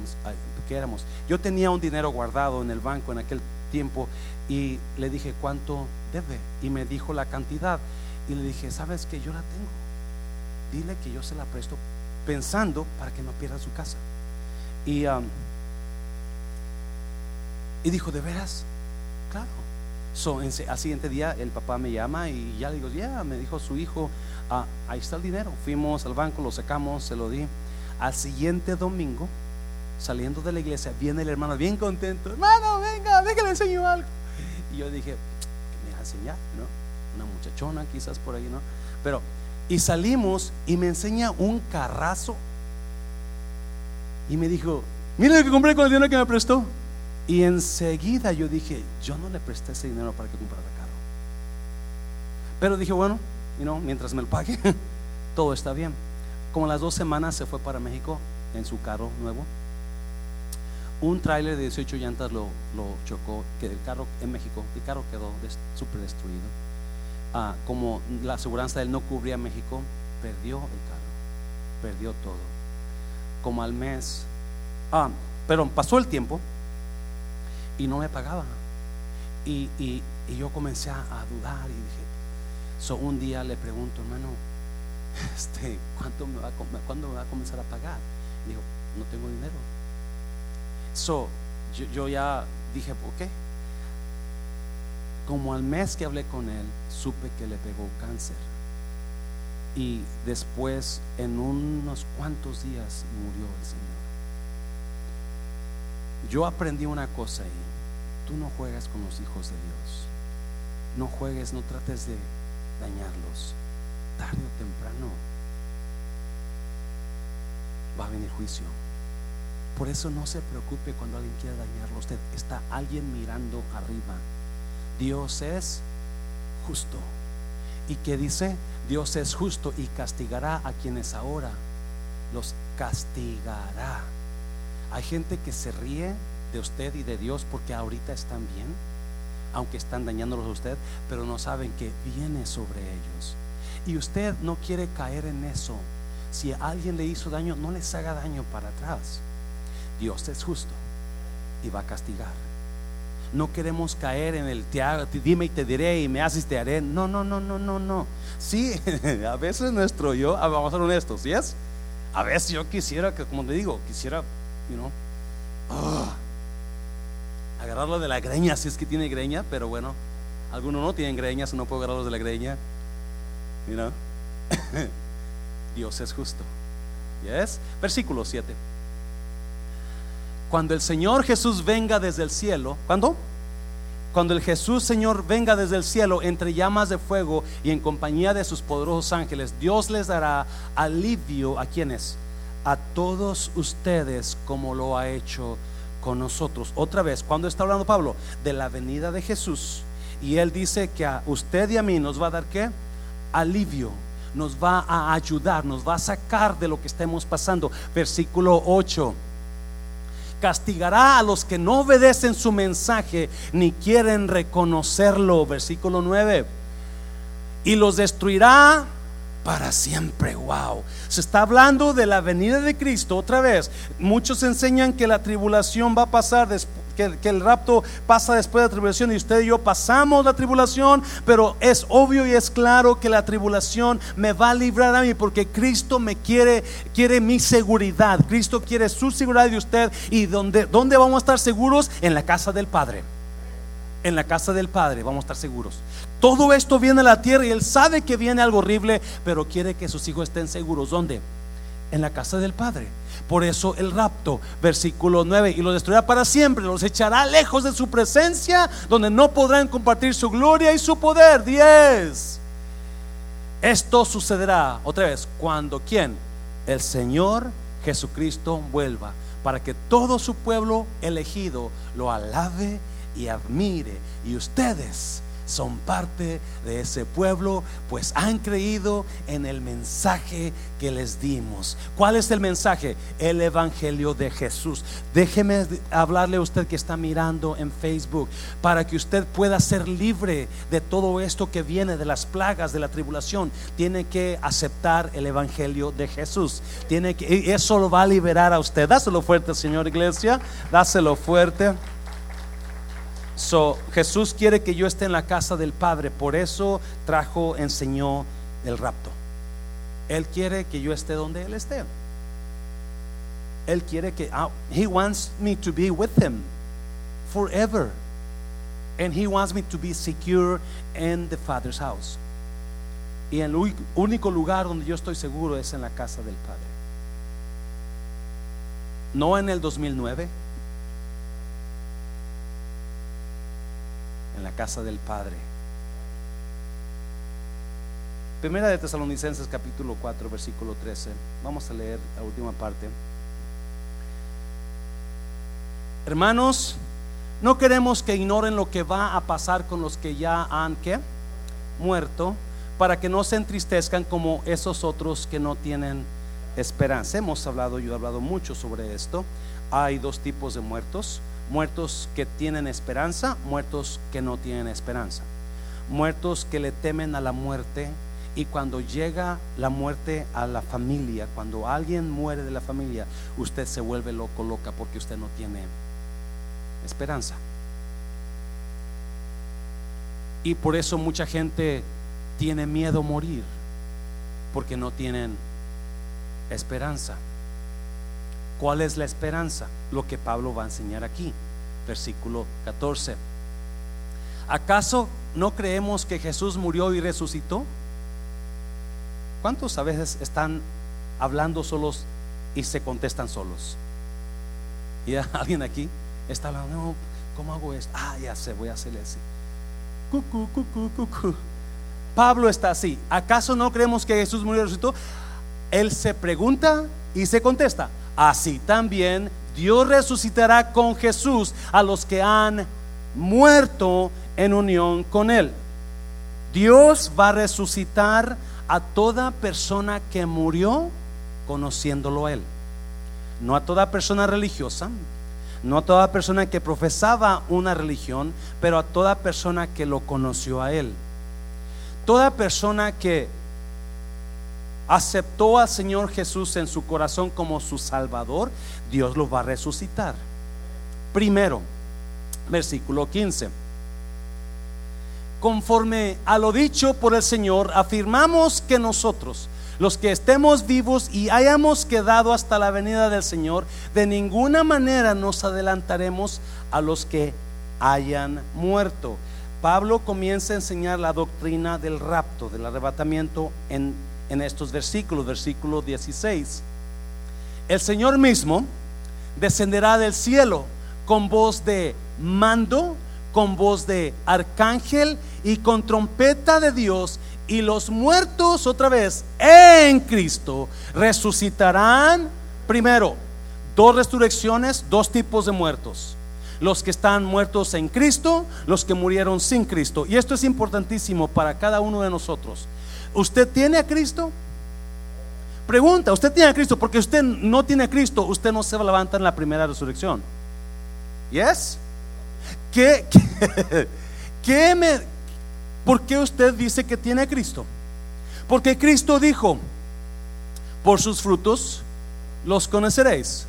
que éramos. Yo tenía un dinero guardado en el banco en aquel tiempo y le dije, ¿cuánto debe? Y me dijo la cantidad. Y le dije, ¿sabes que yo la tengo? Dile que yo se la presto pensando para que no pierda su casa. Y, um, y dijo, ¿de veras? Claro. So, al siguiente día el papá me llama y ya le digo, ya, me dijo su hijo, ah, ahí está el dinero. Fuimos al banco, lo sacamos, se lo di. Al siguiente domingo, saliendo de la iglesia, viene el hermano bien contento, hermano, venga, déjale enseño algo. Y yo dije, me va a enseñar? ¿No? Una muchachona quizás por ahí, ¿no? Pero, y salimos y me enseña un carrazo. Y me dijo, mire lo que compré con el dinero que me prestó. Y enseguida yo dije, yo no le presté ese dinero para que comprara carro. Pero dije, bueno, you know, mientras me lo pague, todo está bien. Como las dos semanas se fue para México en su carro nuevo. Un tráiler de 18 llantas lo, chocó, que el carro en México, el carro quedó súper destruido. Ah, como la aseguranza de él no cubría México, perdió el carro, perdió todo. Como al mes, ah, pero pasó el tiempo y no me pagaba. Y, yo comencé a, dudar y dije, so, un día le pregunto, hermano, este, ¿cuánto me va, ¿cuándo me va a comenzar a pagar? Y dijo, no tengo dinero. So, yo, yo ya dije, ok. Como al mes que hablé con él, supe que le pegó cáncer. Y después, en unos cuantos días, murió el Señor. Yo aprendí una cosa ahí. Tú no juegas con los hijos de Dios. no juegues, no trates de dañarlos. Tarde o temprano va a venir juicio. Por eso no se preocupe cuando alguien quiera dañarlo. Usted está alguien mirando arriba. Dios es justo. ¿Y qué dice? Dios es justo y castigará a quienes ahora los castigará. Hay gente que se ríe de usted y de Dios porque ahorita están bien, aunque están dañándolos a usted, pero no saben que viene sobre ellos. Y usted no quiere caer en eso. Si alguien le hizo daño, no les haga daño para atrás. Dios es justo y va a castigar. No queremos caer en el te dime y te diré y me haces te haré. No, no, no, no, no, no. Sí, a veces nuestro yo, ah, vamos a ser honestos, ¿sí es? A veces yo quisiera que, como te digo, quisiera, you know, ah, agarrarlo de la greña si es que tiene greña, pero bueno, algunos no tienen greñas, no puedo agarrarlos de la greña. You? Dios es justo. ¿Yes? Versículo 7. Cuando el Señor Jesús venga desde el cielo, ¿cuándo? Cuando el Jesús Señor venga desde el cielo entre llamas de fuego y en compañía de sus poderosos ángeles, Dios les dará alivio a quienes, a todos ustedes como lo ha hecho con nosotros. Otra vez, cuando está hablando Pablo de la venida de Jesús y él dice que a usted y a mí nos va a dar qué? Alivio nos va a ayudar, nos va a sacar de lo que estemos pasando. Versículo 8 castigará a los que no obedecen su mensaje ni quieren reconocerlo. Versículo 9. Y los destruirá para siempre. Wow. Se está hablando de la venida de Cristo otra vez. Muchos enseñan que la tribulación va a pasar después que, el rapto pasa después de la tribulación y usted y yo pasamos la tribulación, pero es obvio y es claro que la tribulación me va a librar a mí porque Cristo me quiere, quiere mi seguridad, Cristo quiere su seguridad de usted y donde, ¿dónde vamos a estar seguros? En la casa del Padre. En la casa del Padre vamos a estar seguros. Todo esto viene a la tierra y Él sabe que viene algo horrible, pero quiere que sus hijos estén seguros. ¿Dónde? En la casa del Padre. Por eso el rapto, versículo 9, y los destruirá para siempre, los echará lejos de su presencia, donde no podrán compartir su gloria y su poder. 10. Esto sucederá otra vez cuando quién? El Señor Jesucristo vuelva, para que todo su pueblo elegido lo alabe y admire. Y ustedes son parte de ese pueblo, pues han creído en el mensaje que les dimos. ¿Cuál es el mensaje? El Evangelio de Jesús. Déjeme hablarle a usted que está mirando en Facebook para que usted pueda ser libre de todo esto que viene de las plagas de la tribulación. Tiene que aceptar el Evangelio de Jesús. Tiene que, eso lo va a liberar a usted. Dáselo fuerte, Señor Iglesia. Dáselo fuerte. So, Jesús quiere que yo esté en la casa del Padre, por eso trajo, enseñó el rapto. Él quiere que yo esté donde Él esté. Él quiere que, ah, He wants me to be with Him forever. And He wants me to be secure in the Father's house. Y el único lugar donde yo estoy seguro es en la casa del Padre. No en el 2009 la casa del Padre. Primera de Tesalonicenses capítulo 4 versículo 13. Vamos a leer la última parte. Hermanos, no queremos que ignoren lo que va a pasar con los que ya han ¿qué? muerto, para que no se entristezcan como esos otros que no tienen esperanza. Hemos hablado, yo he hablado mucho sobre esto. Hay dos tipos de muertos muertos que tienen esperanza, muertos que no tienen esperanza, muertos que le temen a la muerte y cuando llega la muerte a la familia, cuando alguien muere de la familia, usted se vuelve loco, loca porque usted no tiene esperanza. Y por eso mucha gente tiene miedo a morir, porque no tienen esperanza. ¿Cuál es la esperanza? Lo que Pablo va a enseñar aquí, versículo 14. ¿Acaso no creemos que Jesús murió y resucitó? ¿Cuántos a veces están hablando solos y se contestan solos? ¿Y alguien aquí está hablando? No, ¿cómo hago esto? Ah, ya sé, voy a hacerle así. cucu. Pablo está así. ¿Acaso no creemos que Jesús murió y resucitó? Él se pregunta y se contesta. Así también Dios resucitará con Jesús a los que han muerto en unión con Él. Dios va a resucitar a toda persona que murió conociéndolo a Él. No a toda persona religiosa, no a toda persona que profesaba una religión, pero a toda persona que lo conoció a Él. Toda persona que aceptó al Señor Jesús en su corazón como su Salvador, Dios lo va a resucitar. Primero, versículo 15. Conforme a lo dicho por el Señor, afirmamos que nosotros, los que estemos vivos y hayamos quedado hasta la venida del Señor, de ninguna manera nos adelantaremos a los que hayan muerto. Pablo comienza a enseñar la doctrina del rapto, del arrebatamiento en, en estos versículos, versículo 16. El Señor mismo descenderá del cielo con voz de mando, con voz de arcángel y con trompeta de Dios y los muertos otra vez en Cristo resucitarán primero. Dos resurrecciones, dos tipos de muertos. Los que están muertos en Cristo, los que murieron sin Cristo. Y esto es importantísimo para cada uno de nosotros. ¿Usted tiene a Cristo? Pregunta, ¿usted tiene a Cristo? Porque usted no tiene a Cristo, usted no se va a en la primera resurrección. ¿Yes? ¿Qué, qué, qué me, ¿Por qué usted dice que tiene a Cristo? Porque Cristo dijo, por sus frutos los conoceréis.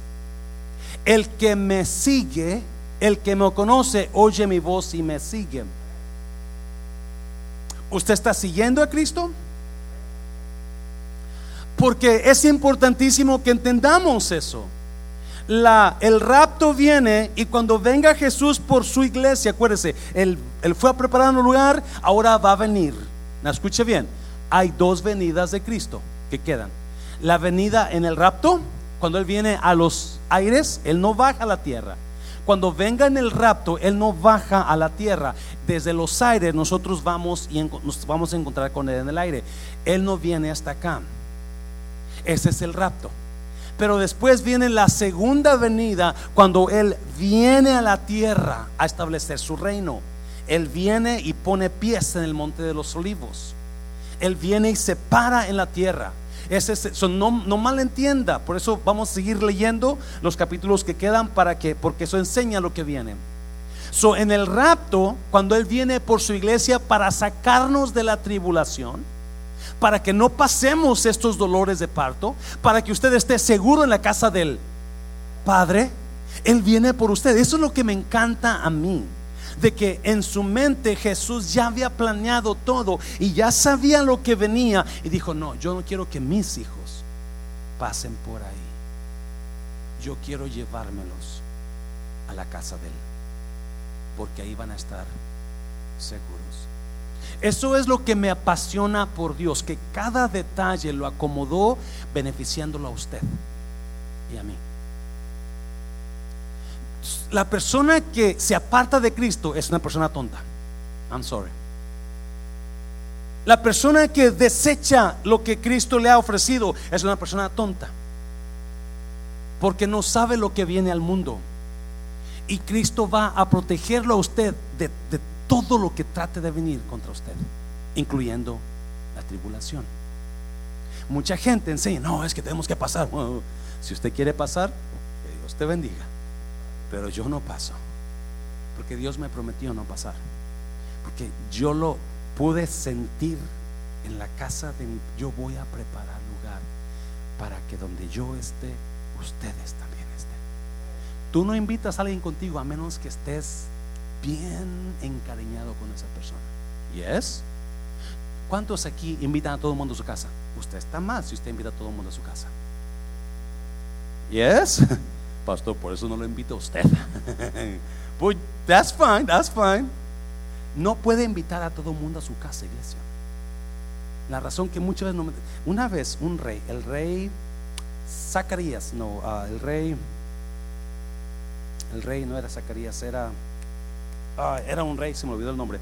El que me sigue, el que me conoce, oye mi voz y me sigue. ¿Usted está siguiendo a Cristo? Porque es importantísimo que entendamos eso el rapto viene y cuando venga Jesús por su iglesia, acuérdese, él, él fue a preparar un lugar, ahora va a venir. escuche bien, hay dos venidas de Cristo que quedan. La venida en el rapto, cuando Él viene a los aires, Él no baja a la tierra. Cuando venga en el rapto, Él no baja a la tierra. Desde los aires nosotros vamos y nos vamos a encontrar con Él en el aire. Él no viene hasta acá. Ese es el rapto. Pero después viene la segunda venida cuando Él viene a la tierra a establecer su reino. Él viene y pone pies en el monte de los olivos. Él viene y se para en la tierra. Ese, no, no malentienda. Por eso vamos a seguir leyendo los capítulos que quedan para que, porque eso enseña lo que viene. So, en el rapto, cuando Él viene por su iglesia para sacarnos de la tribulación, para que no pasemos estos dolores de parto, para que usted esté seguro en la casa del Padre. Él viene por usted. Eso es lo que me encanta a mí. De que en su mente Jesús ya había planeado todo y ya sabía lo que venía. Y dijo, no, yo no quiero que mis hijos pasen por ahí. Yo quiero llevármelos a la casa de Él. Porque ahí van a estar seguros. Eso es lo que me apasiona por Dios, que cada detalle lo acomodó beneficiándolo a usted y a mí. La persona que se aparta de Cristo es una persona tonta. I'm sorry. La persona que desecha lo que Cristo le ha ofrecido es una persona tonta. Porque no sabe lo que viene al mundo. Y Cristo va a protegerlo a usted de, todo lo que trate de venir contra usted, incluyendo la tribulación. Mucha gente enseña, no, es que tenemos que pasar. si usted quiere pasar, que Dios te bendiga. Pero yo no paso, porque Dios me prometió no pasar. Porque yo lo pude sentir en la casa de. Yo voy a preparar lugar para que donde yo esté, ustedes también estén. Tú no invitas a alguien contigo a menos que estés bien encariñado con esa persona. ¿Yes? ¿Cuántos aquí invitan a todo el mundo a su casa? Usted está mal si usted invita a todo el mundo a su casa. ¿Yes? Pastor, por eso no lo invito a usted. Pues that's fine, that's fine. No puede invitar a todo el mundo a su casa, iglesia. La razón que muchas veces no Una vez un rey, el rey Zacarías, no, ah, el rey, el rey no era Zacarías, era Ah, era un rey, se me olvidó el nombre.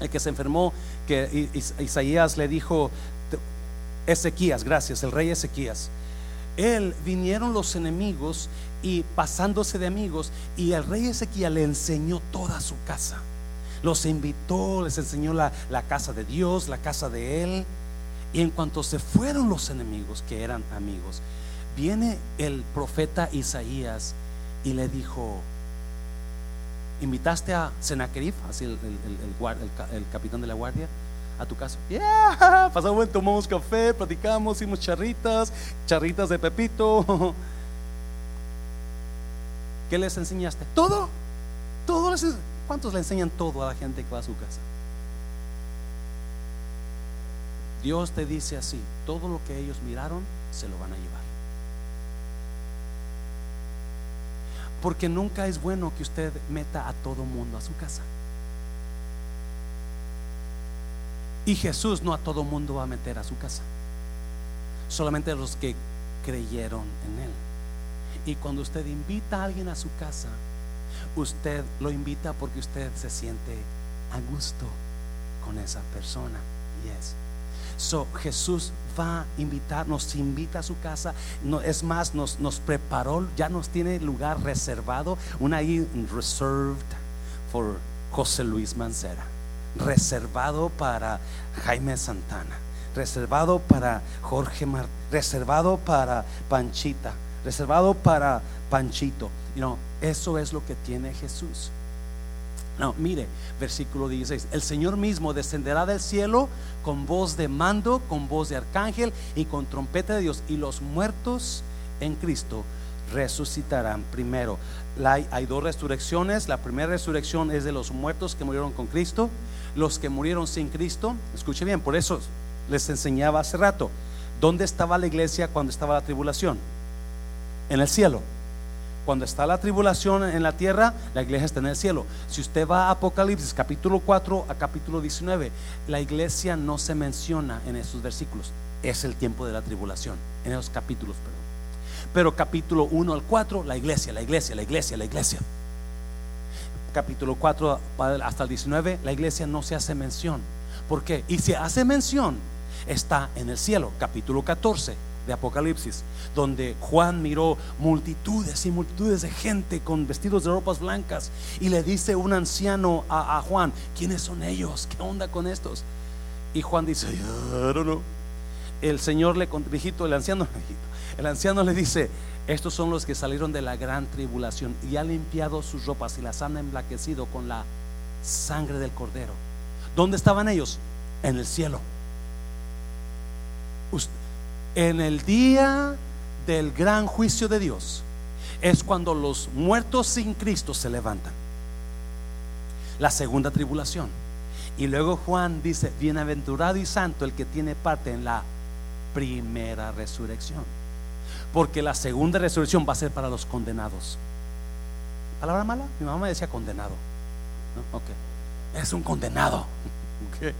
el que se enfermó, que Isaías le dijo, Ezequías, gracias, el rey Ezequías. Él vinieron los enemigos y pasándose de amigos y el rey Ezequías le enseñó toda su casa. Los invitó, les enseñó la, la casa de Dios, la casa de él. Y en cuanto se fueron los enemigos, que eran amigos, viene el profeta Isaías y le dijo, invitaste a Senaquerib, así el, el, capitán de la guardia, a tu casa. Yeah, pasamos, tomamos café, platicamos, hicimos charritas, charritas de Pepito. ¿Qué les enseñaste? Todo, todo les, ¿Cuántos le enseñan todo a la gente que va a su casa? Dios te dice así, todo lo que ellos miraron se lo van a llevar. Porque nunca es bueno que usted meta a todo mundo a su casa. Y Jesús no a todo mundo va a meter a su casa. Solamente a los que creyeron en Él. Y cuando usted invita a alguien a su casa, usted lo invita porque usted se siente a gusto con esa persona. Yes. So Jesús va a invitar, nos invita a su casa. No, es más, nos, nos preparó, ya nos tiene lugar reservado, una ahí reserved for José Luis Mancera, reservado para Jaime Santana, reservado para Jorge Mar, reservado para Panchita, reservado para Panchito. You eso es lo que tiene Jesús. No, mire, versículo 16. El Señor mismo descenderá del cielo con voz de mando, con voz de arcángel y con trompeta de Dios. Y los muertos en Cristo resucitarán primero. hay dos resurrecciones. La primera resurrección es de los muertos que murieron con Cristo. Los que murieron sin Cristo, escuche bien, por eso les enseñaba hace rato. ¿Dónde estaba la iglesia cuando estaba la tribulación? En el cielo. Cuando está la tribulación en la tierra, la iglesia está en el cielo. Si usted va a Apocalipsis capítulo 4 a capítulo 19, la iglesia no se menciona en esos versículos. Es el tiempo de la tribulación, en esos capítulos, perdón. Pero capítulo 1 al 4, la iglesia, la iglesia, la iglesia, la iglesia. Capítulo 4 hasta el 19, la iglesia no se hace mención. ¿Por qué? Y si hace mención, está en el cielo. Capítulo 14 de Apocalipsis, donde Juan miró multitudes y multitudes de gente con vestidos de ropas blancas y le dice un anciano a, Juan, ¿quiénes son ellos? ¿Qué onda con estos? Y Juan dice, I don't know. El Señor le viejito, el anciano, el anciano le dice, estos son los que salieron de la gran tribulación y han limpiado sus ropas y las han emblaquecido con la sangre del cordero. ¿Dónde estaban ellos? En el cielo. En el día del gran juicio de Dios es cuando los muertos sin Cristo se levantan. La segunda tribulación. Y luego Juan dice, bienaventurado y santo el que tiene parte en la primera resurrección. Porque la segunda resurrección va a ser para los condenados. ¿Palabra mala? Mi mamá me decía condenado. Es un condenado.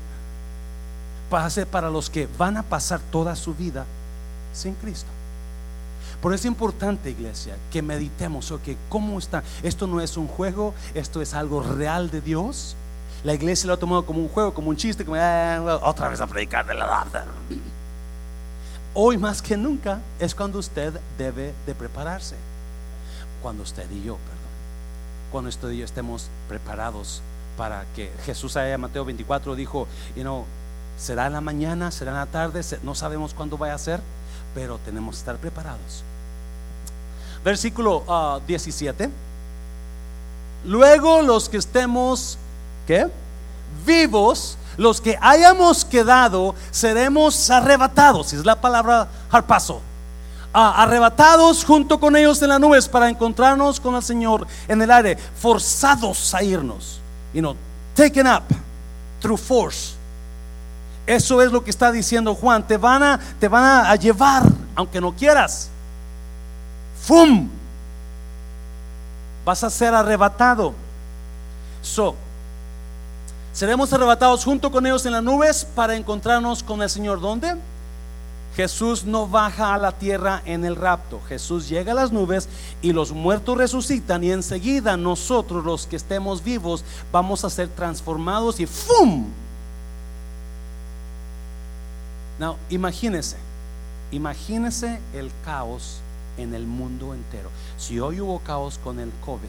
Va a ser para los que van a pasar toda su vida sin Cristo. Por eso es importante, iglesia, que meditemos, que ¿cómo está? Esto no es un juego, esto es algo real de Dios. La iglesia lo ha tomado como un juego, como un chiste, como ah, otra vez a predicar de la data. Hoy más que nunca es cuando usted debe de prepararse. Cuando usted y yo, perdón. Cuando usted y yo estemos preparados para que Jesús allá Mateo 24 dijo, you know, será en la mañana, será en la tarde, no sabemos cuándo vaya a ser pero tenemos que estar preparados. Versículo 17. Ah, Luego los que estemos, ¿qué? Vivos, los que hayamos quedado, seremos arrebatados. Es la palabra harpazo. Ah, arrebatados junto con ellos en las nubes para encontrarnos con el Señor en el aire, forzados a irnos. You know, taken up through force. Eso es lo que está diciendo Juan. Te van a, te van a llevar, aunque no quieras. ¡Fum! Vas a ser arrebatado. So, seremos arrebatados junto con ellos en las nubes para encontrarnos con el Señor. ¿Dónde? Jesús no baja a la tierra en el rapto. Jesús llega a las nubes y los muertos resucitan y enseguida nosotros los que estemos vivos vamos a ser transformados y ¡fum! No, imagínese, imagínese el caos en el mundo entero. Si hoy hubo caos con el COVID,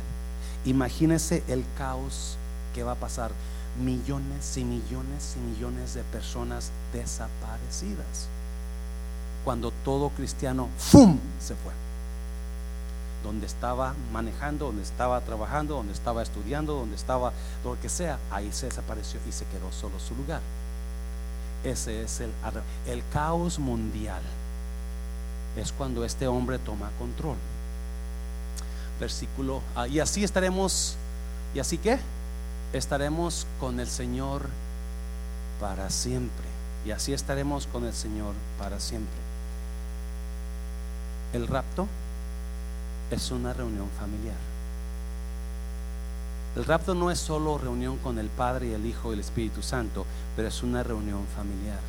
imagínese el caos que va a pasar. Millones y millones y millones de personas desaparecidas. Cuando todo cristiano, ¡fum!, se fue. Donde estaba manejando, donde estaba trabajando, donde estaba estudiando, donde estaba lo que sea, ahí se desapareció y se quedó solo su lugar. Ese es el, el caos mundial. Es cuando este hombre toma control. Versículo, ah, y así estaremos, y así que estaremos con el Señor para siempre. Y así estaremos con el Señor para siempre. El rapto es una reunión familiar. El rapto no es solo reunión con el Padre y el Hijo y el Espíritu Santo, pero es una reunión familiar.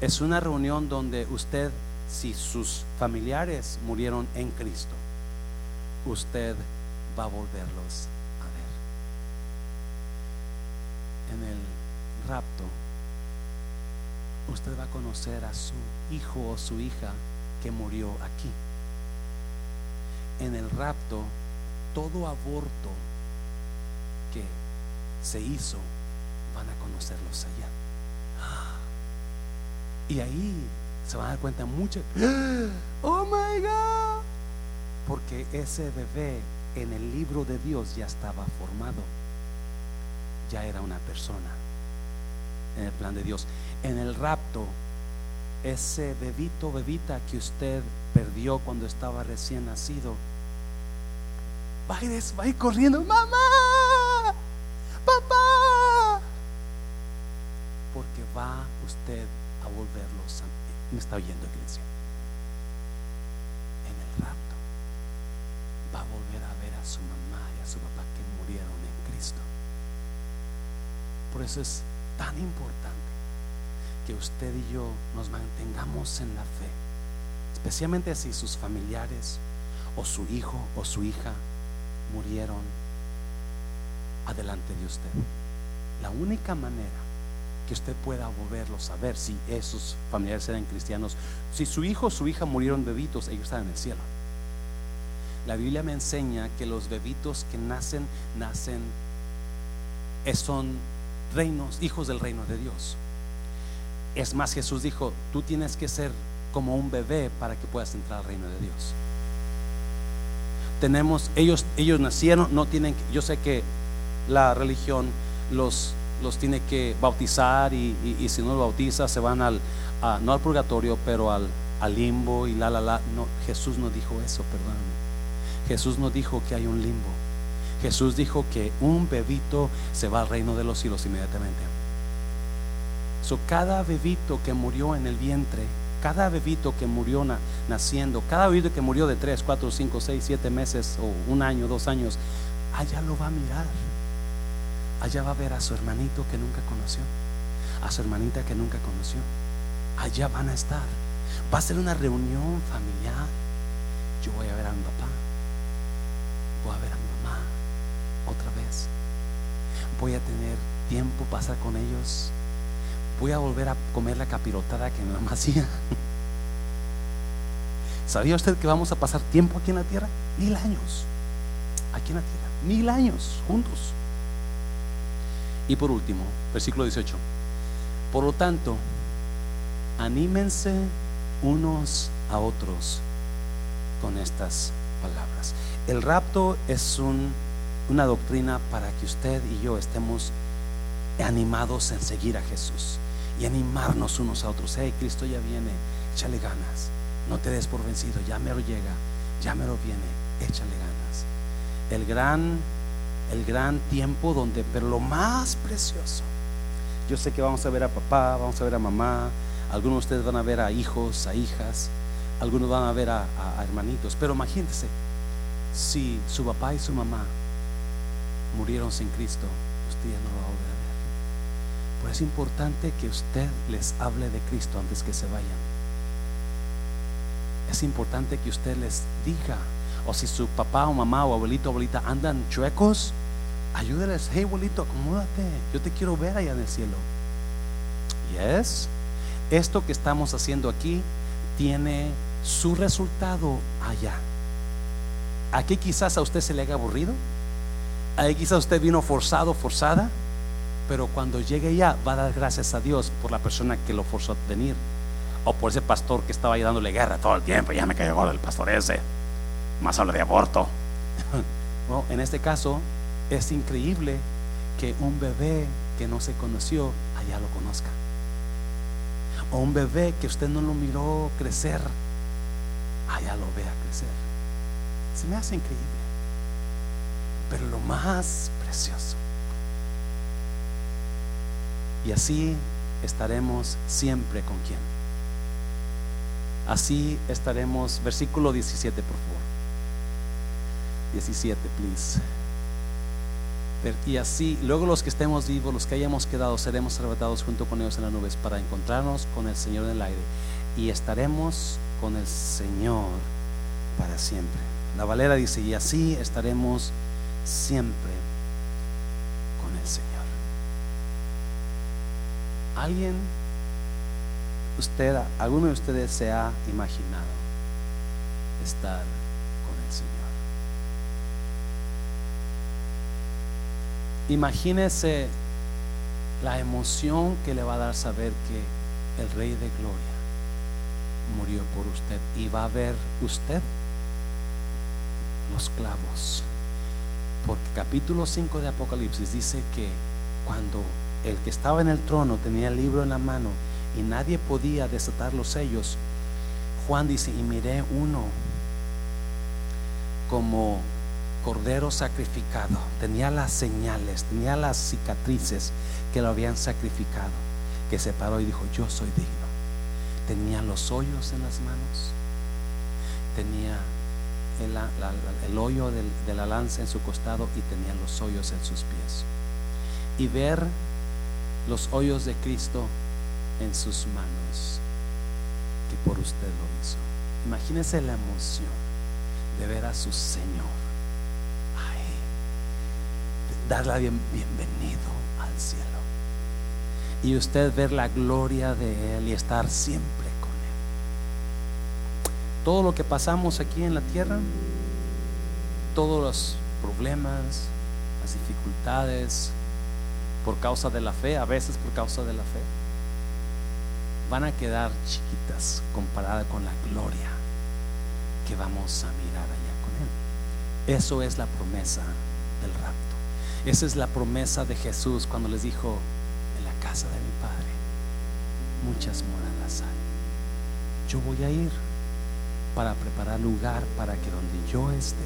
Es una reunión donde usted, si sus familiares murieron en Cristo, usted va a volverlos a ver. En el rapto, usted va a conocer a su hijo o su hija que murió aquí. En el rapto, todo aborto que se hizo, van a conocerlos allá. Y ahí se van a dar cuenta mucho. Oh my God. Porque ese bebé en el libro de Dios ya estaba formado. Ya era una persona en el plan de Dios. En el rapto, ese bebito, bebita que usted perdió cuando estaba recién nacido, va a ir, va a ir corriendo, mamá, papá, porque va usted a volverlos a... Me está oyendo iglesia. En el rapto va a volver a ver a su mamá y a su papá que murieron en Cristo. Por eso es tan importante que usted y yo nos mantengamos en la fe, especialmente si sus familiares o su hijo o su hija murieron adelante de usted. La única manera que usted pueda volverlos a ver si esos familiares eran cristianos, si su hijo o su hija murieron bebitos, ellos están en el cielo. La Biblia me enseña que los bebitos que nacen, nacen, eh, son reinos, hijos del reino de Dios. Es más, Jesús dijo, tú tienes que ser como un bebé para que puedas entrar al reino de Dios tenemos, ellos, ellos nacieron, no tienen, yo sé que la religión los, los tiene que bautizar y, si no los bautiza se van al, no al purgatorio, pero al, al limbo y la, la, la. No, Jesús no dijo eso, perdóname. Jesús no dijo que hay un limbo. Jesús dijo que un bebito se va al reino de los cielos inmediatamente. So, cada bebito que murió en el vientre cada bebito que murió naciendo, cada bebito que murió de 3, 4, 5, 6, 7 meses o un año, dos años, allá lo va a mirar. Allá va a ver a su hermanito que nunca conoció, a su hermanita que nunca conoció. Allá van a estar. Va a ser una reunión familiar. Yo voy a ver a mi papá, voy a ver a mi mamá otra vez. Voy a tener tiempo pasar con ellos voy a volver a comer la capirotada que mi mamá hacía. ¿Sabía usted que vamos a pasar tiempo aquí en la tierra? Mil años. Aquí en la tierra. Mil años juntos. Y por último, versículo 18. Por lo tanto, anímense unos a otros con estas palabras. El rapto es una doctrina para que usted y yo estemos animados en seguir a Jesús y animarnos unos a otros. Hey, Cristo ya viene, échale ganas. No te des por vencido, ya me lo llega, ya me lo viene, échale ganas. El gran, el gran tiempo donde, pero lo más precioso. Yo sé que vamos a ver a papá, vamos a ver a mamá, algunos de ustedes van a ver a hijos, a hijas, algunos van a ver a, hermanitos, pero imagínense, si su papá y su mamá murieron sin Cristo, usted ya no lo va a ver Pues es importante que usted les hable de Cristo antes que se vayan. Es importante que usted les diga, o si su papá o mamá o abuelito o abuelita andan chuecos, ayúdeles, hey abuelito, acomódate, yo te quiero ver allá en el cielo. Yes, esto que estamos haciendo aquí tiene su resultado allá. Aquí quizás a usted se le haga aburrido, ahí quizás usted vino forzado, forzada, pero cuando llegue ya va a dar gracias a Dios por la persona que lo forzó a venir, o por ese pastor que estaba ahí dándole guerra todo el tiempo, ya me cayó el pastor ese, más habla de aborto. en este caso es increíble que un bebé que no se conoció allá lo conozca. O un bebé que usted no lo miró crecer, allá lo vea crecer. Se me hace increíble. Pero lo más precioso. Y así estaremos siempre con quien. Así estaremos, versículo 17, por favor. 17, please. Y así, luego los que estemos vivos, los que hayamos quedado, seremos arrebatados junto con ellos en las nubes para encontrarnos con el Señor en el aire. Y estaremos con el Señor para siempre. La Valera dice, y así estaremos siempre con el Señor. ¿Alguien, usted, alguno de ustedes se ha imaginado estar Imagínese la emoción que le va a dar saber que el Rey de Gloria murió por usted y va a ver usted los clavos. Porque capítulo 5 de Apocalipsis dice que cuando el que estaba en el trono tenía el libro en la mano y nadie podía desatar los sellos, Juan dice, y miré uno como cordero sacrificado, tenía las señales, tenía las cicatrices que lo habían sacrificado, que se paró y dijo, yo soy digno. Tenía los hoyos en las manos, tenía el, hoyo de la lanza en su costado y tenía los hoyos en sus pies. Y ver los hoyos de Cristo en sus manos, que por usted lo hizo. Imagínese la emoción de ver a su Señor darle bien, bienvenido al cielo. Y usted ver la gloria de Él y estar siempre con Él. Todo lo que pasamos aquí en la tierra, todos los problemas, las dificultades, por causa de la fe, a veces por causa de la fe, van a quedar chiquitas comparada con la gloria que vamos a mirar allá con Él. Eso es la promesa del rapto. Esa es la promesa de Jesús cuando les dijo, en la casa de mi Padre muchas moradas hay. Yo voy a ir para preparar lugar para que donde yo esté,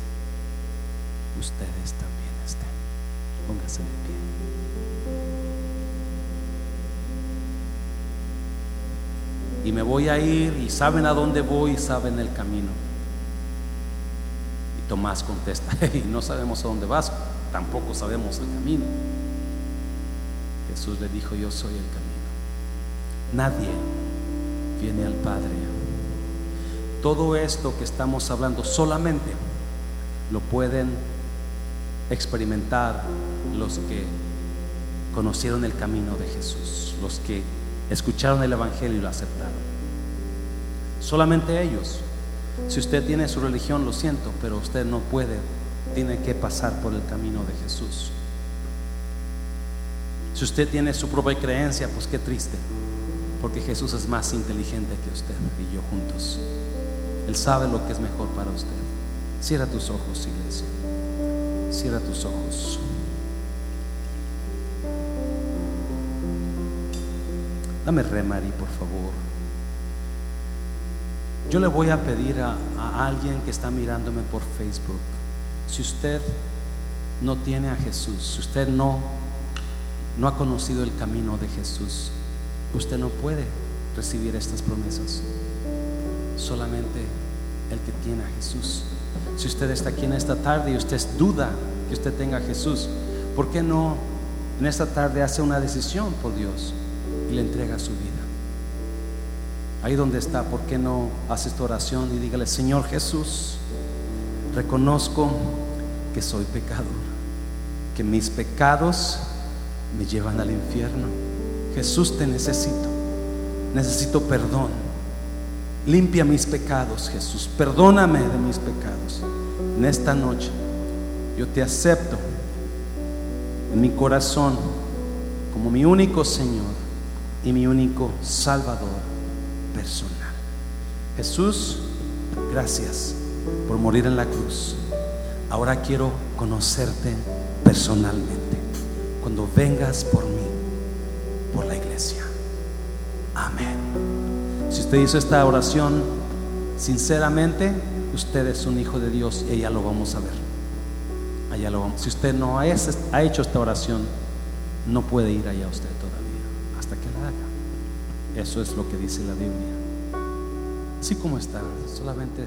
ustedes también estén. Póngase de pie. Y me voy a ir y saben a dónde voy y saben el camino. Y Tomás contesta, no sabemos a dónde vas tampoco sabemos el camino. Jesús le dijo, yo soy el camino. Nadie viene al Padre. Todo esto que estamos hablando solamente lo pueden experimentar los que conocieron el camino de Jesús, los que escucharon el Evangelio y lo aceptaron. Solamente ellos. Si usted tiene su religión, lo siento, pero usted no puede tiene que pasar por el camino de Jesús. Si usted tiene su propia creencia, pues qué triste, porque Jesús es más inteligente que usted y yo juntos. Él sabe lo que es mejor para usted. Cierra tus ojos, iglesia. Cierra tus ojos. Dame re, por favor. Yo le voy a pedir a, alguien que está mirándome por Facebook si usted no tiene a Jesús, si usted no, no ha conocido el camino de Jesús, usted no puede recibir estas promesas. Solamente el que tiene a Jesús. Si usted está aquí en esta tarde y usted duda que usted tenga a Jesús, ¿por qué no en esta tarde hace una decisión por Dios le entrega su vida. Ahí donde está, ¿por qué no hace esta oración y dígale, Señor Jesús, reconozco que soy pecador, que mis pecados me llevan al infierno. Jesús te necesito, necesito perdón. Limpia mis pecados, Jesús. Perdóname de mis pecados. En esta noche yo te acepto en mi corazón como mi único Señor y mi único Salvador personal. Jesús, gracias por morir en la cruz. Ahora quiero conocerte personalmente. Cuando vengas por mí, por la iglesia. Amén. Si usted hizo esta oración sinceramente, usted es un hijo de Dios y ya lo vamos a ver. Allá lo vamos. Si usted no ha hecho esta oración, no puede ir allá usted todavía, hasta que la haga. Eso es lo que dice la Biblia. Así como está, solamente.